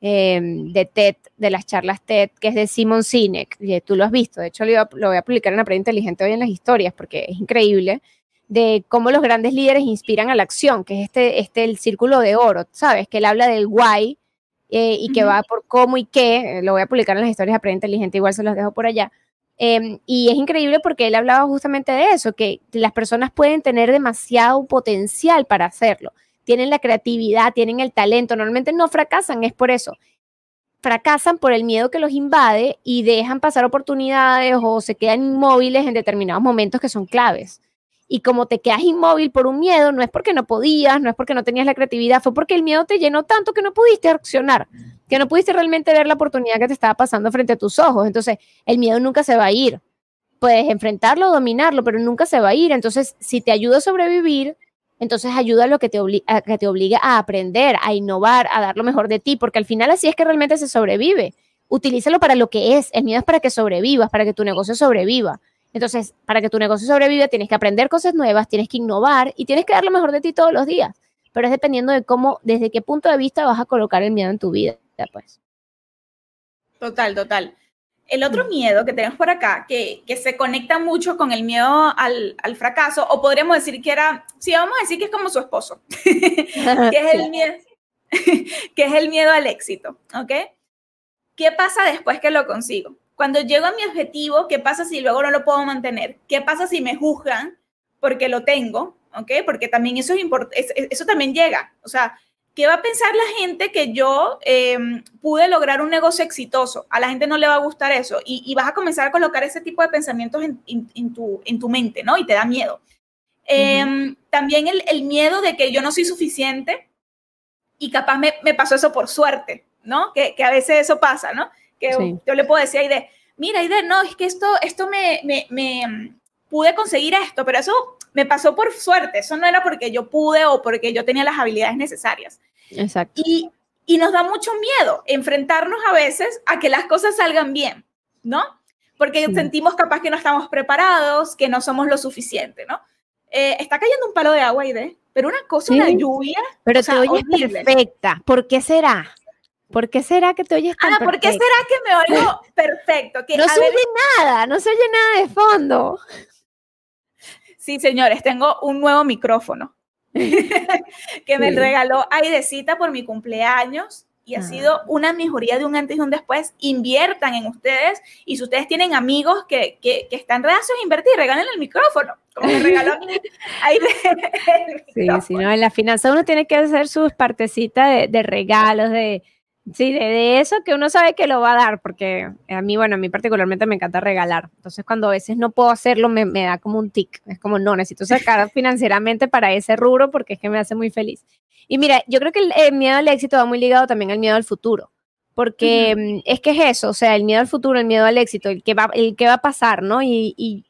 em, de TED, de las charlas TED, que es de Simon Sinek, y tú lo has visto. De hecho, lo, voy a publicar en la prensa inteligente hoy en las historias porque es increíble de cómo los grandes líderes inspiran a la acción, que es este, este el círculo de oro, ¿sabes? Que él habla del why eh, y que va por cómo y qué. Lo voy a publicar en las historias de prensa inteligente, igual se los dejo por allá Em, y es increíble porque él hablaba justamente de eso, que las personas pueden tener demasiado potencial para hacerlo. Tienen la creatividad, tienen el talento, normalmente no fracasan, es por eso. Fracasan por el miedo que los invade y dejan pasar oportunidades o se quedan inmóviles en determinados momentos que son claves. Y como te quedas inmóvil por un miedo, no es porque no podías, no es porque no tenías la creatividad, fue porque el miedo te llenó tanto que no pudiste accionar que no pudiste realmente ver la oportunidad que te estaba pasando frente a tus ojos. Entonces, el miedo nunca se va a ir. Puedes enfrentarlo, dominarlo, pero nunca se va a ir. Entonces, si te ayuda a sobrevivir, entonces ayuda a lo que te, que te obligue a aprender, a innovar, a dar lo mejor de ti, porque al final así es que realmente se sobrevive. Utilízalo para lo que es. El miedo es para que sobrevivas, para que tu negocio sobreviva. Entonces, para que tu negocio sobreviva, tienes que aprender cosas nuevas, tienes que innovar y tienes que dar lo mejor de ti todos los días. Pero es dependiendo de cómo, desde qué punto de vista vas a colocar el miedo en tu vida pues. Total, total. El otro miedo que tenemos por acá, que, que se conecta mucho con el miedo al, al, fracaso, o podríamos decir que era, sí, vamos a decir que es como su esposo, que, es el miedo, que es el miedo al éxito, ¿ok? ¿Qué pasa después que lo consigo? Cuando llego a mi objetivo, ¿qué pasa si luego no lo puedo mantener? ¿Qué pasa si me juzgan porque lo tengo? ¿Ok? Porque también eso, es eso también llega. O sea, ¿qué va a pensar la gente que yo em, pude lograr un negocio exitoso? A la gente no le va a gustar eso y, vas a comenzar a colocar ese tipo de pensamientos en, tu, en tu mente, ¿no? Y te da miedo. Em, también el, miedo de que yo no soy suficiente y capaz me, pasó eso por suerte, ¿no? Que, a veces eso pasa, ¿no? Que yo le puedo decir a Aide, mira Aide, no, es que esto, esto me, me, me pude conseguir esto, pero eso me pasó por suerte, eso no era porque yo pude o porque yo tenía las habilidades necesarias. Exacto. Y, y nos da mucho miedo enfrentarnos a veces a que las cosas salgan bien, ¿no? Porque sentimos capaz que no estamos preparados, que no somos lo suficiente, ¿no? Eh, está cayendo un palo de agua, de pero una cosa, una lluvia. Pero te oyes perfecta. ¿Por qué será? ¿Por qué será que te oyes tan Ah, ¿por qué será que me oigo perfecto? Que, no se oye nada, no se oye nada de fondo. Sí, señores, tengo un nuevo micrófono que me regaló Aidecita por mi cumpleaños y ha sido ah. una mejoría de un antes y un después. Inviertan en ustedes y si ustedes tienen amigos que, que, que están reacios a invertir, regalen el micrófono, como me regaló Aide. Sí, sí, no, en la finanza uno tiene que hacer sus partecitas de regalos, de Sí, de, eso que uno sabe que lo va a dar, porque a mí, bueno, a mí particularmente me encanta regalar. Entonces, cuando a veces no puedo hacerlo, me, da como un tic. Es como, no, necesito sacar financieramente para ese rubro porque es que me hace muy feliz. Y mira, yo creo que el, miedo al éxito va muy ligado también al miedo al futuro, porque mm, es que es eso, o sea, el miedo al futuro, el miedo al éxito, el que va, el que va a pasar, ¿no? Y,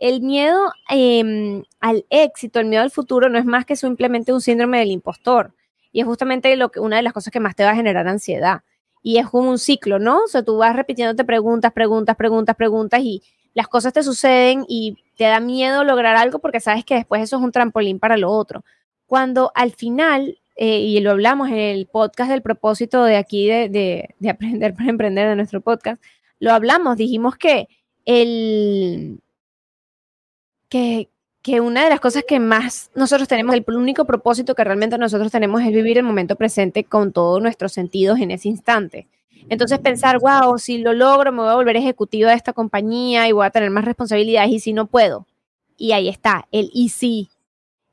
el miedo em, al éxito, el miedo al futuro no es más que simplemente un síndrome del impostor y es justamente lo que, una de las cosas que más te va a generar ansiedad. Y es como un ciclo, ¿no? O sea, tú vas repitiéndote preguntas, preguntas, preguntas, preguntas y las cosas te suceden y te da miedo lograr algo porque sabes que después eso es un trampolín para lo otro. Cuando al final, eh, y lo hablamos en el podcast del propósito de aquí de, de, de Aprender para Emprender de nuestro podcast, lo hablamos, dijimos que el, que, que una de las cosas que más nosotros tenemos, el único propósito que realmente nosotros tenemos es vivir el momento presente con todos nuestros sentidos en ese instante. Entonces pensar, wow, si lo logro, me voy a volver ejecutiva de esta compañía y voy a tener más responsabilidades y si no puedo. Y ahí está, el y si.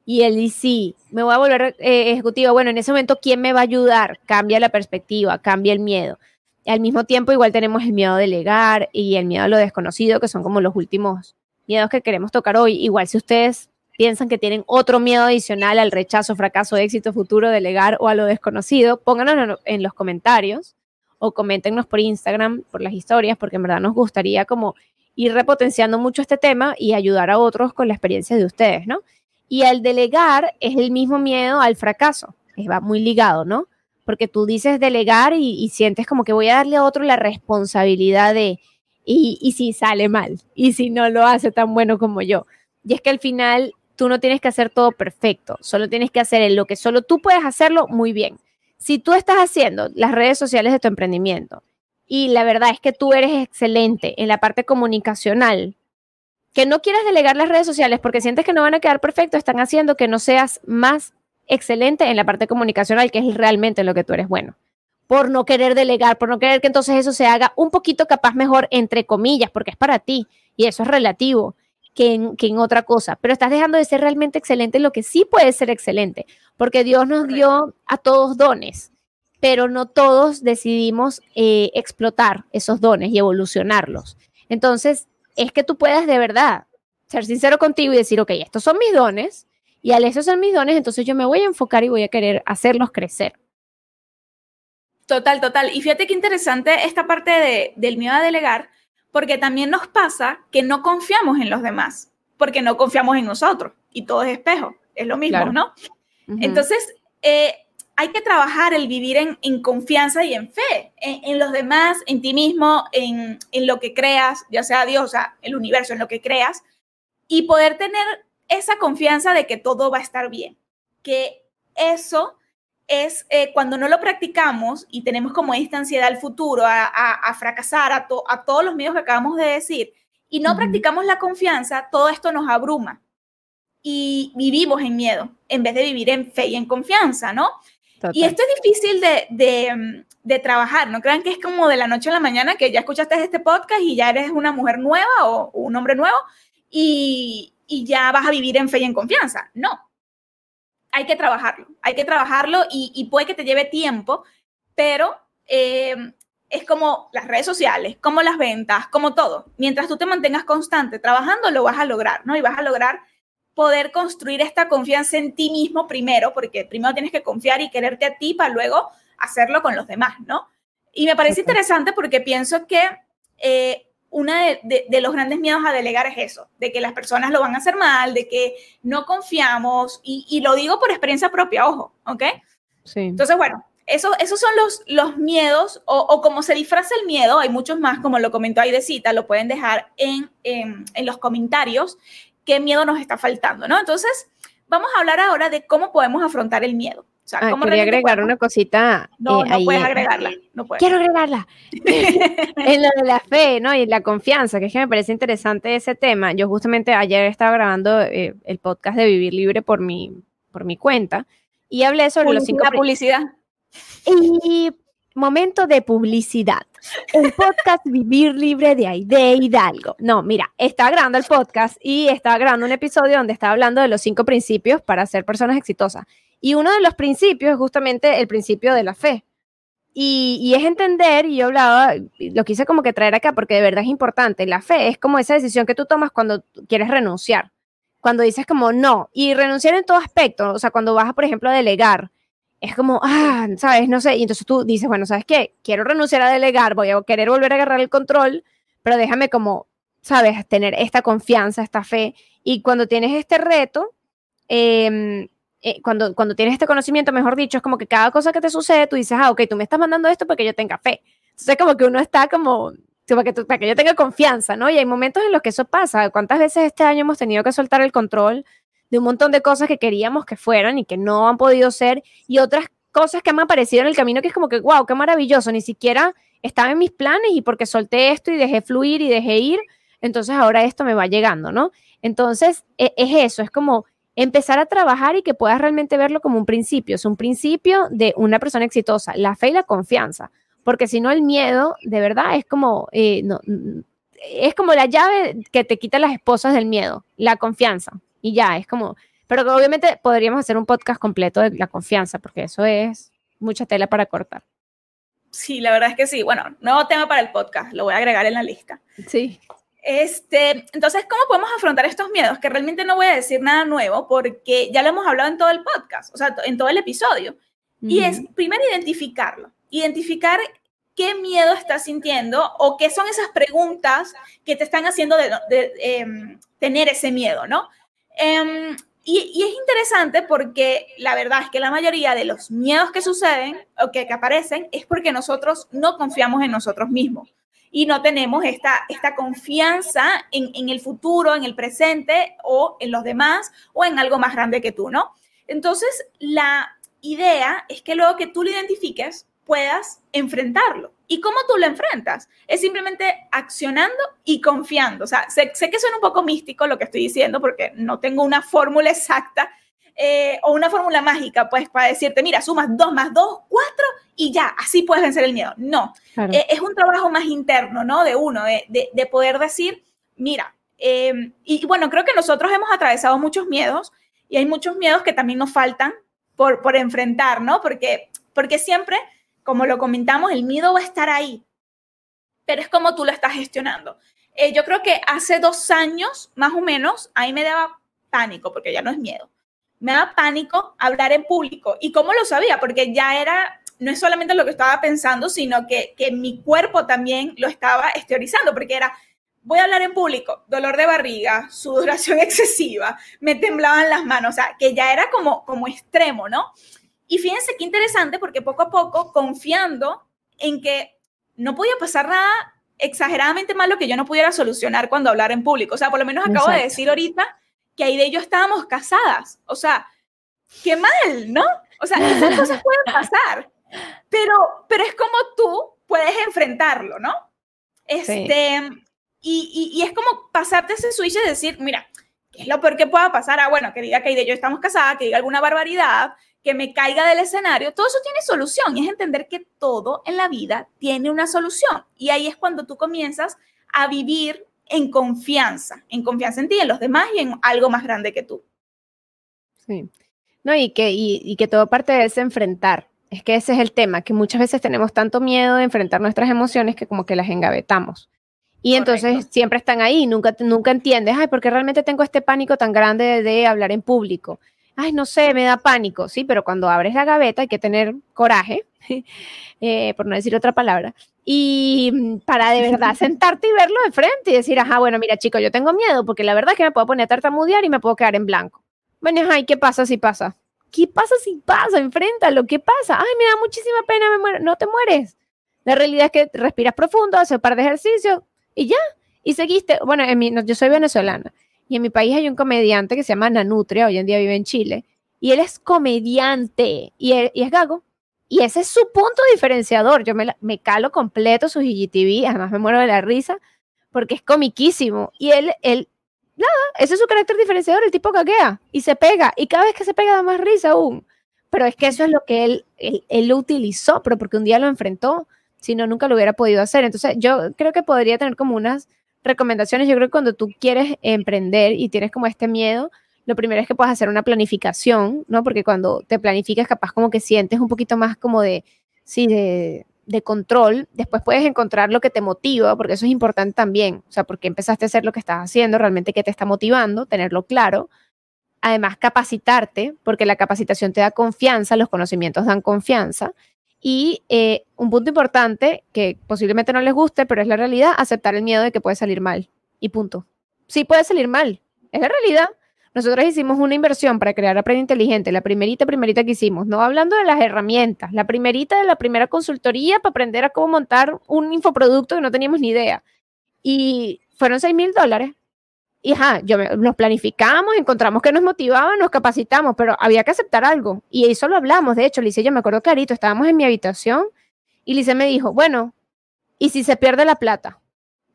Y el y si, me voy a volver eh, ejecutiva. Bueno, en ese momento, ¿quién me va a ayudar? Cambia la perspectiva, cambia el miedo. al mismo tiempo, igual tenemos el miedo a delegar y el miedo a lo desconocido, que son como los últimos miedos que queremos tocar hoy. Igual si ustedes piensan que tienen otro miedo adicional al rechazo, fracaso, éxito futuro, delegar o a lo desconocido, pónganlo en los comentarios o coméntenos por Instagram, por las historias, porque en verdad nos gustaría como ir repotenciando mucho este tema y ayudar a otros con la experiencia de ustedes, ¿no? Y al delegar es el mismo miedo al fracaso. va muy ligado, ¿no? Porque tú dices delegar y, sientes como que voy a darle a otro la responsabilidad de, y, si sale mal, y si no lo hace tan bueno como yo. Y es que al final tú no tienes que hacer todo perfecto, solo tienes que hacer lo que solo tú puedes hacerlo muy bien. Si tú estás haciendo las redes sociales de tu emprendimiento y la verdad es que tú eres excelente en la parte comunicacional, que no quieras delegar las redes sociales porque sientes que no van a quedar perfectos, están haciendo que no seas más excelente en la parte comunicacional, que es realmente lo que tú eres bueno. Por no querer delegar, por no querer que entonces eso se haga un poquito capaz mejor, entre comillas, porque es para ti y eso es relativo que en, que en otra cosa. Pero estás dejando de ser realmente excelente en lo que sí puede ser excelente, porque Dios nos dio a todos dones, pero no todos decidimos eh, explotar esos dones y evolucionarlos. Entonces, es que tú puedas de verdad ser sincero contigo y decir, ok, estos son mis dones, y al esos son mis dones, entonces yo me voy a enfocar y voy a querer hacerlos crecer. Total, total. Y fíjate qué interesante esta parte de, del miedo a delegar, porque también nos pasa que no confiamos en los demás, porque no confiamos en nosotros, y todo es espejo, es lo mismo, ¿no? Entonces, eh, hay que trabajar el vivir en, confianza y en fe, en, los demás, en ti mismo, en, lo que creas, ya sea Dios, o sea, el universo, en lo que creas, y poder tener esa confianza de que todo va a estar bien, que eso es eh, cuando no lo practicamos y tenemos como esta ansiedad al futuro, a, fracasar, a, a, todos los miedos que acabamos de decir, y no practicamos la confianza, todo esto nos abruma y vivimos en miedo en vez de vivir en fe y en confianza, ¿no? Y esto es difícil de, de, trabajar, no crean que es como de la noche a la mañana que ya escuchaste este podcast y ya eres una mujer nueva o un hombre nuevo y, y ya vas a vivir en fe y en confianza. No, hay que trabajarlo, hay que trabajarlo y, y puede que te lleve tiempo, pero eh, es como las redes sociales, como las ventas, como todo. Mientras tú te mantengas constante trabajando, lo vas a lograr, ¿no? Y vas a lograr poder construir esta confianza en ti mismo primero, porque primero tienes que confiar y quererte a ti para luego hacerlo con los demás, ¿no? Y me parece interesante porque pienso que eh, uno de, los grandes miedos a delegar es eso, de que las personas lo van a hacer mal, de que no confiamos, y, lo digo por experiencia propia, ojo, ¿ok? Sí. Entonces, bueno, eso, esos son los, los miedos, o, o como se disfraza el miedo, hay muchos más, como lo comentó Aidecita, lo pueden dejar en, en, en los comentarios qué miedo nos está faltando, ¿no? Entonces, vamos a hablar ahora de cómo podemos afrontar el miedo. O sea, ¿cómo quería agregar una cosita. No, eh, no puedes agregarla. No puedes. Quiero agregarla. en lo de la fe, ¿no? Y la confianza, que es que me parece interesante ese tema. Yo justamente ayer estaba grabando eh, el podcast de Vivir Libre por mi, por mi cuenta y hablé sobre los cinco... publicidad. Y momento de publicidad. El podcast Vivir Libre de Aide Hidalgo. No, mira, estaba grabando el podcast y estaba grabando un episodio donde estaba hablando de los cinco principios para ser personas exitosas. Y uno de los principios es justamente el principio de la fe. Y, es entender, y yo hablaba, lo quise como que traer acá porque de verdad es importante. La fe es como esa decisión que tú tomas cuando quieres renunciar. Cuando dices como no. Y renunciar en todo aspecto. O sea, cuando vas, por ejemplo, a delegar es como, ah, sabes, no sé, y entonces tú dices, bueno, ¿sabes qué? Quiero renunciar a delegar, voy a querer volver a agarrar el control, pero déjame como, sabes, tener esta confianza, esta fe, y cuando tienes este reto, em, eh, cuando, cuando tienes este conocimiento, mejor dicho, es como que cada cosa que te sucede, tú dices, ah, ok, tú me estás mandando esto porque yo tenga fe. Entonces, como que uno está como, para que, para que yo tenga confianza, ¿no? Y hay momentos en los que eso pasa. ¿Cuántas veces este año hemos tenido que soltar el control de un montón de cosas que queríamos que fueran y que no han podido ser, y otras cosas que han aparecido en el camino que es como que, wow, qué maravilloso, ni siquiera estaba en mis planes y porque solté esto y dejé fluir y dejé ir, entonces ahora esto me va llegando, ¿no? Entonces, e, es eso, es como empezar a trabajar y que puedas realmente verlo como un principio, es un principio de una persona exitosa, la fe y la confianza, porque si no el miedo, de verdad, es como, eh, no, es como la llave que te quita las esposas del miedo, la confianza y ya, es como, pero obviamente podríamos hacer un podcast completo de la confianza, porque eso es mucha tela para cortar. Sí, la verdad es que sí. Bueno, nuevo tema para el podcast, lo voy a agregar en la lista. Sí. Este, entonces, ¿cómo podemos afrontar estos miedos? Que realmente no voy a decir nada nuevo porque ya lo hemos hablado en todo el podcast, o sea, en todo el episodio. Y es primero identificarlo, identificar qué miedo estás sintiendo o qué son esas preguntas que te están haciendo de, em, tener ese miedo, ¿no? Em, y, es interesante porque la verdad es que la mayoría de los miedos que suceden o que, aparecen es porque nosotros no confiamos en nosotros mismos y no tenemos esta, esta confianza en, en, el futuro, en el presente o en los demás o en algo más grande que tú, ¿no? Entonces, la idea es que luego que tú lo identifiques, puedas enfrentarlo. ¿Y cómo tú lo enfrentas? Es simplemente accionando y confiando. O sea, sé, que suena un poco místico lo que estoy diciendo porque no tengo una fórmula exacta eh, o una fórmula mágica, pues, para decirte, mira, sumas dos más dos, cuatro y ya, así puedes vencer el miedo. No, eh, es un trabajo más interno, ¿no? De uno, de, poder decir, mira, em, y, bueno, creo que nosotros hemos atravesado muchos miedos y hay muchos miedos que también nos faltan por, por enfrentar, ¿no? Porque, porque siempre como lo comentamos, el miedo va a estar ahí, pero es como tú lo estás gestionando. Eh, yo creo que hace dos años, más o menos, ahí me daba pánico, porque ya no es miedo. Me daba pánico hablar en público. ¿Y cómo lo sabía? Porque ya era, no es solamente lo que estaba pensando, sino que, que mi cuerpo también lo estaba exteriorizando, porque era, voy a hablar en público, dolor de barriga, sudoración excesiva, me temblaban las manos, o sea, que ya era como, como extremo, ¿no? Y fíjense qué interesante porque poco a poco, confiando en que no podía pasar nada exageradamente malo que yo no pudiera solucionar cuando hablar en público. O sea, por lo menos acabo de decir ahorita que ahí de ello estábamos casadas. O sea, qué mal, ¿no? O sea, esas cosas pueden pasar, pero, pero es como tú puedes enfrentarlo, ¿no? Este, y, y, es como pasarte ese switch y decir, mira, ¿qué es lo peor que pueda pasar? Ah, bueno, que diga que de yo estamos casadas, que diga alguna barbaridad, que me caiga del escenario, todo eso tiene solución y es entender que todo en la vida tiene una solución. Y ahí es cuando tú comienzas a vivir en confianza, en confianza en ti, en los demás y en algo más grande que tú. Sí. No, y que, y, que todo parte de ese enfrentar. Es que ese es el tema, que muchas veces tenemos tanto miedo de enfrentar nuestras emociones que como que las engavetamos. Y entonces siempre están ahí, nunca, nunca entiendes, ay, ¿por qué realmente tengo este pánico tan grande de hablar en público? ay, no sé, me da pánico, sí, pero cuando abres la gaveta hay que tener coraje, eh, por no decir otra palabra, y mm, para de verdad sentarte y verlo de frente y decir, ajá, bueno, mira, chico, yo tengo miedo porque la verdad es que me puedo poner a tartamudear y me puedo quedar en blanco. Bueno, ay, ¿qué pasa si pasa? ¿Qué pasa si pasa? Enfréntalo, ¿qué pasa? Ay, me da muchísima pena. No te mueres. La realidad es que respiras profundo, haces un par de ejercicios y ya. Y seguiste. Bueno, yo soy venezolana y en mi país hay un comediante que se llama Nanutria, hoy en día vive en Chile, y él es comediante y, es gago. Y ese es su punto diferenciador. Yo me, me calo completo su IGTV, además me muero de la risa, porque es comiquísimo. Y él, él, nada, ese es su carácter diferenciador, el tipo caquea y se pega, y cada vez que se pega da más risa aún. Pero es que eso es lo que él, él, él lo utilizó, pero porque un día lo enfrentó, si no, nunca lo hubiera podido hacer. Entonces, yo creo que podría tener como unas recomendaciones, yo creo que cuando tú quieres emprender y tienes como este miedo, lo primero es que puedas hacer una planificación, ¿no? Porque cuando te planificas, capaz como que sientes un poquito más como de, sí, de, de control, después puedes encontrar lo que te motiva, porque eso es importante también, o sea, porque empezaste a hacer lo que estás haciendo, realmente qué te está motivando, tenerlo claro. Además, capacitarte, porque la capacitación te da confianza, los conocimientos dan confianza. Y eh, un punto importante que posiblemente no les guste, pero es la realidad, aceptar el miedo de que puede salir mal. Y punto. Sí puede salir mal. Es la realidad. Nosotros hicimos una inversión para crear Aprende Inteligente, la primerita, primerita que hicimos, no hablando de las herramientas, la primerita de la primera consultoría para aprender a cómo montar un infoproducto que no teníamos ni idea. Y fueron 6 mil dólares. Y ajá, yo nos planificamos, encontramos que nos motivaba, nos capacitamos, pero había que aceptar algo. Y eso lo hablamos, de hecho, Lice, yo me acuerdo clarito, estábamos en mi habitación y Lice me dijo, bueno, ¿y si se pierde la plata?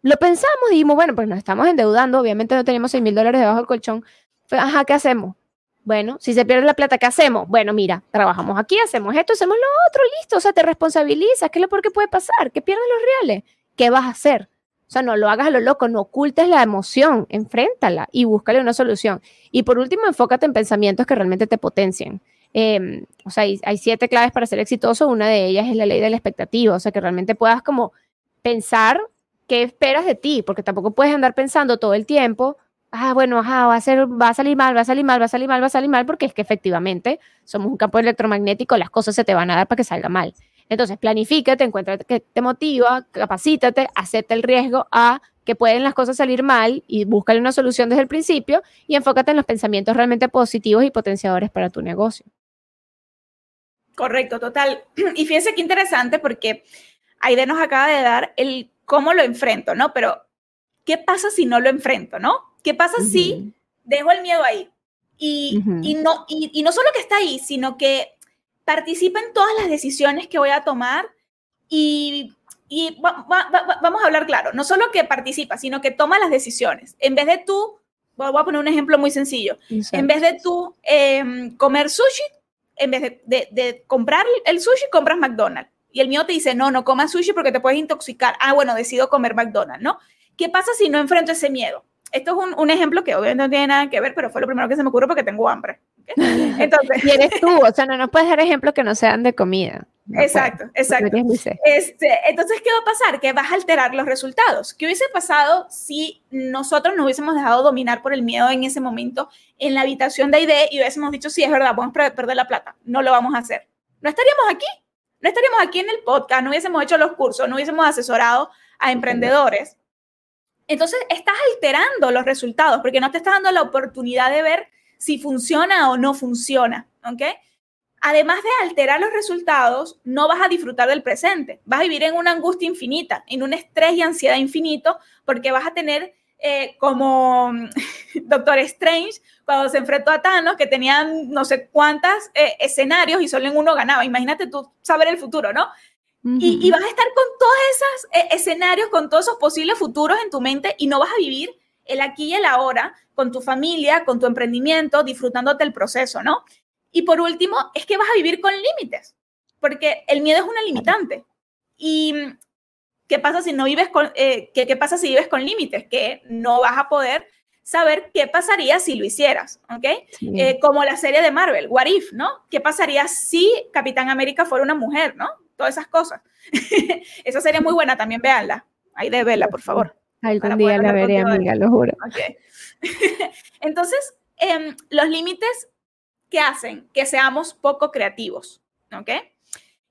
Lo pensamos y dijimos, bueno, pues nos estamos endeudando, obviamente no tenemos 6 mil dólares debajo del colchón. Ajá, ¿qué hacemos? Bueno, si se pierde la plata, ¿qué hacemos? Bueno, mira, trabajamos aquí, hacemos esto, hacemos lo otro, listo, o sea, te responsabilizas, ¿qué es lo peor que puede pasar? Que pierdes los reales. ¿Qué vas a hacer? O sea, no lo hagas a lo loco, no ocultes la emoción, enfréntala y búscale una solución. Y por último, enfócate en pensamientos que realmente te potencien. Em, o sea, hay, hay, siete claves para ser exitoso. Una de ellas es la ley de la expectativa. O sea, que realmente puedas como pensar qué esperas de ti, porque tampoco puedes andar pensando todo el tiempo, ah, bueno, ajá, va a, salir mal, va a salir mal, va a salir mal, va a salir mal, porque es que efectivamente somos un campo electromagnético, las cosas se te van a dar para que salga mal. Entonces, planifícate, encuentra que te motiva, capacítate, acepta el riesgo a que pueden las cosas salir mal y búscale una solución desde el principio y enfócate en los pensamientos realmente positivos y potenciadores para tu negocio. Correcto, total. Y fíjense qué interesante porque Aide nos acaba de dar el cómo lo enfrento, ¿no? Pero, ¿qué pasa si no lo enfrento, ¿no? ¿Qué pasa si dejo el miedo ahí? Y, no, y, no solo que está ahí, sino que participa en todas las decisiones que voy a tomar y, vamos a hablar claro, no solo que participa, sino que toma las decisiones. En vez de tú, voy a poner un ejemplo muy sencillo, en vez de tú em, comer sushi, en vez de, de, comprar el sushi, compras McDonald's. Y el mío te dice, no, no comas sushi porque te puedes intoxicar. Ah, bueno, decido comer McDonald's, ¿no? ¿Qué pasa si no enfrento ese miedo? Esto es un, ejemplo que obviamente no tiene nada que ver, pero fue lo primero que se me ocurrió porque tengo hambre. Entonces, y eres tú, o sea, no nos puedes dar ejemplos que no sean de comida. exacto, exacto. Este, entonces, ¿qué va a pasar? Que vas a alterar los resultados. ¿Qué hubiese pasado si nosotros nos hubiésemos dejado dominar por el miedo en ese momento en la habitación de ID y hubiésemos dicho, sí, es verdad, vamos a perder la plata, no lo vamos a hacer? No estaríamos aquí, no estaríamos aquí en el podcast, no hubiésemos hecho los cursos, no hubiésemos asesorado a emprendedores entonces estás alterando los resultados porque no te estás dando la oportunidad de ver si funciona o no funciona, ¿ok? Además de alterar los resultados, no vas a disfrutar del presente, vas a vivir en una angustia infinita, en un estrés y ansiedad infinito, porque vas a tener eh, como Doctor Strange cuando se enfrentó a Thanos, que tenían no sé cuántos eh, escenarios y solo en uno ganaba. Imagínate tú saber el futuro, ¿no? Y, vas a estar con todos esos eh, escenarios, con todos esos posibles futuros en tu mente y no vas a vivir el aquí y el ahora con tu familia, con tu emprendimiento, disfrutándote el proceso, ¿no? Y por último, es que vas a vivir con límites, porque el miedo es una limitante. ¿Y qué pasa si no vives con, eh, qué, pasa si vives con límites? Que no vas a poder saber qué pasaría si lo hicieras, ¿ok? Eh, como la serie de Marvel, What If, ¿no? ¿Qué pasaría si Capitán América fuera una mujer, ¿no? Todas esas cosas. Esa sería muy buena, también véanla. Ahí de verla, por favor. Algún día la veré, amiga, lo juro. Entonces, em, los límites que hacen que seamos poco creativos, ¿ok?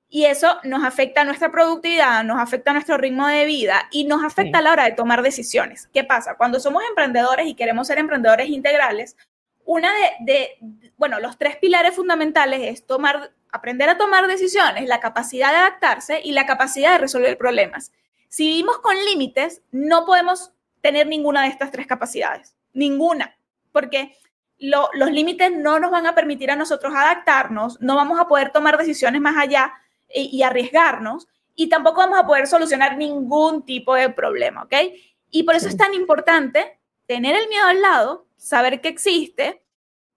Y eso nos afecta a nuestra productividad, nos afecta a nuestro ritmo de vida y nos afecta a la hora de tomar decisiones. ¿Qué pasa? Cuando somos emprendedores y queremos ser emprendedores integrales, una de, bueno, los tres pilares fundamentales es tomar aprender a tomar decisiones, la capacidad de adaptarse y la capacidad de resolver problemas. Si vivimos con límites, no podemos tener ninguna de estas tres capacidades, ninguna, porque los límites no nos van a permitir a nosotros adaptarnos, no vamos a poder tomar decisiones más allá y, y arriesgarnos, y tampoco vamos a poder solucionar ningún tipo de problema, ¿ok? Y por eso es tan importante tener el miedo al lado, saber que existe,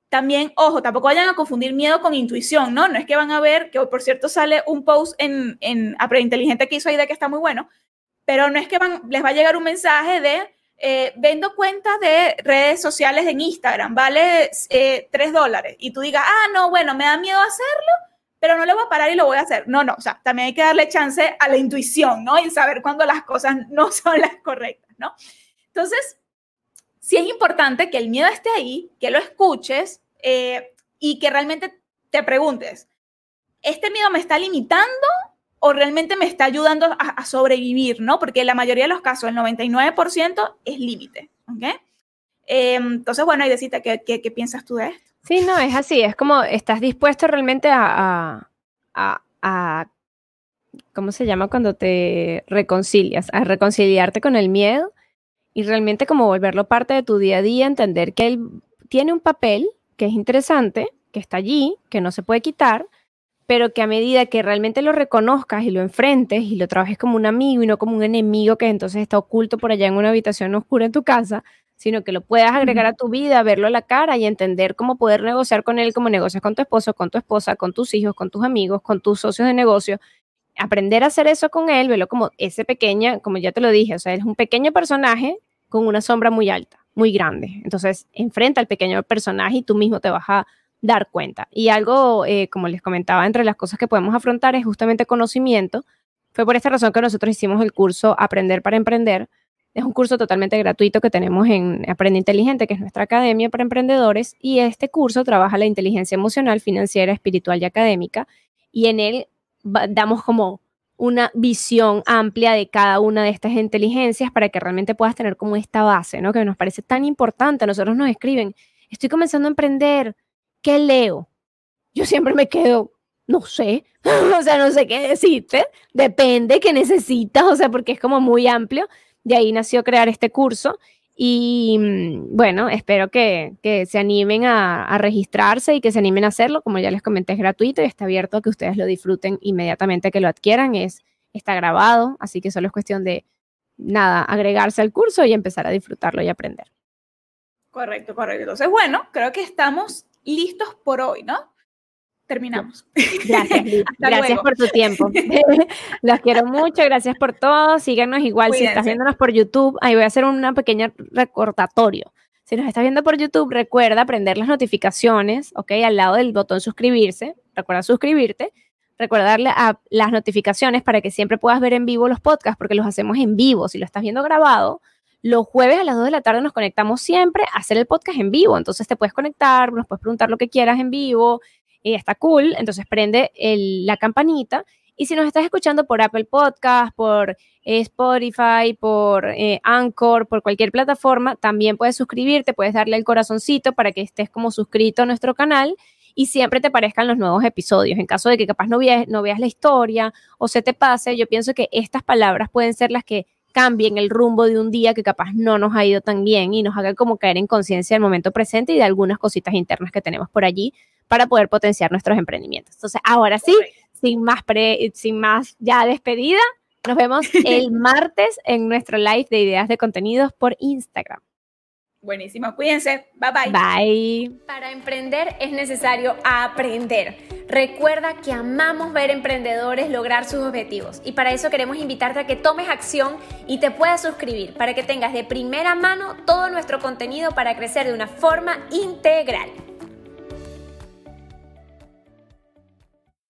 también, ojo, tampoco vayan a confundir miedo con intuición, ¿no? No es que van a ver, que por cierto sale un post en, en Apre Inteligente que hizo de que está muy bueno, pero no es que van, les va a llegar un mensaje de, eh, vendo cuentas de redes sociales en Instagram, vale eh, 3 dólares, y tú digas, ah, no, bueno, me da miedo hacerlo, pero no le voy a parar y lo voy a hacer. No, no, o sea, también hay que darle chance a la intuición, ¿no? Y saber cuándo las cosas no son las correctas, ¿no? Entonces, sí es importante que el miedo esté ahí, que lo escuches eh, y que realmente te preguntes, ¿este miedo me está limitando o realmente me está ayudando a, sobrevivir? ¿no? Porque la mayoría de los casos, el 99% es límite. ¿ok? Eh, entonces, bueno, y decirte, ¿qué, ¿qué, piensas tú de esto? Sí, no, es así, es como estás dispuesto realmente a, a, a ¿cómo se llama cuando te reconcilias? A reconciliarte con el miedo y realmente como volverlo parte de tu día a día, entender que él tiene un papel que es interesante, que está allí, que no se puede quitar, pero que a medida que realmente lo reconozcas y lo enfrentes y lo trabajes como un amigo y no como un enemigo que entonces está oculto por allá en una habitación oscura en tu casa, sino que lo puedas agregar a tu vida, verlo a la cara y entender cómo poder negociar con él como negocias con tu esposo, con tu esposa, con tus hijos, con tus amigos, con tus socios de negocio. Aprender a hacer eso con él, verlo como ese pequeña, como ya te lo dije, o sea, es un pequeño personaje con una sombra muy alta, muy grande. Entonces, enfrenta al pequeño personaje y tú mismo te vas a dar cuenta. Y algo, eh, como les comentaba, entre las cosas que podemos afrontar es justamente conocimiento. Fue por esta razón que nosotros hicimos el curso Aprender para Emprender. Es un curso totalmente gratuito que tenemos en Aprende Inteligente, que es nuestra academia para emprendedores. Y este curso trabaja la inteligencia emocional, financiera, espiritual y académica. Y en él damos como una visión amplia de cada una de estas inteligencias para que realmente puedas tener como esta base, ¿no? Que nos parece tan importante. Nosotros nos escriben, estoy comenzando a emprender, ¿qué leo? Yo siempre me quedo, no sé, o sea, no sé qué decirte, depende qué necesitas, o sea, porque es como muy amplio. De ahí nació crear este curso y mm, bueno, espero que, se animen a, registrarse y que se animen a hacerlo. Como ya les comenté, es gratuito y está abierto a que ustedes lo disfruten inmediatamente que lo adquieran. Es, está grabado, así que solo es cuestión de nada, agregarse al curso y empezar a disfrutarlo y aprender. Correcto, correcto. Entonces, bueno, creo que estamos listos por hoy, ¿no? Terminamos. Gracias, gracias por tu tiempo. Los quiero mucho, gracias por todo. Síganos igual si estás viéndonos por YouTube. Ahí voy a hacer una pequeña recordatorio. Si nos estás viendo por YouTube, recuerda prender las notificaciones, ¿ok? Al lado del botón suscribirse. Recuerda suscribirte. Recuerda darle a las notificaciones para que siempre puedas ver en vivo los podcasts, porque los hacemos en vivo. Si lo estás viendo grabado, los jueves a las 2 de la tarde nos conectamos siempre a hacer el podcast en vivo. Entonces te puedes conectar, nos puedes preguntar lo que quieras en vivo y está cool, entonces prende la campanita. Y si nos estás escuchando por Apple Podcast, por eh, Spotify, por eh, Anchor, por cualquier plataforma, también puedes suscribirte, puedes darle el corazoncito para que estés como suscrito a nuestro canal y siempre te aparezcan los nuevos episodios. En caso de que capaz no veas, no veas la historia o se te pase, yo pienso que estas palabras pueden ser las que cambien el rumbo de un día que capaz no nos ha ido tan bien y nos hagan como caer en conciencia del momento presente y de algunas cositas internas que tenemos por allí para poder potenciar nuestros emprendimientos. Entonces, ahora sí, sin más, sin más ya despedida, nos vemos el martes en nuestro live de ideas de contenidos por Instagram. Buenísimo, cuídense. Bye bye. Bye. Para emprender es necesario aprender. Recuerda que amamos ver emprendedores lograr sus objetivos y para eso queremos invitarte a que tomes acción y te puedas suscribir para que tengas de primera mano todo nuestro contenido para crecer de una forma integral.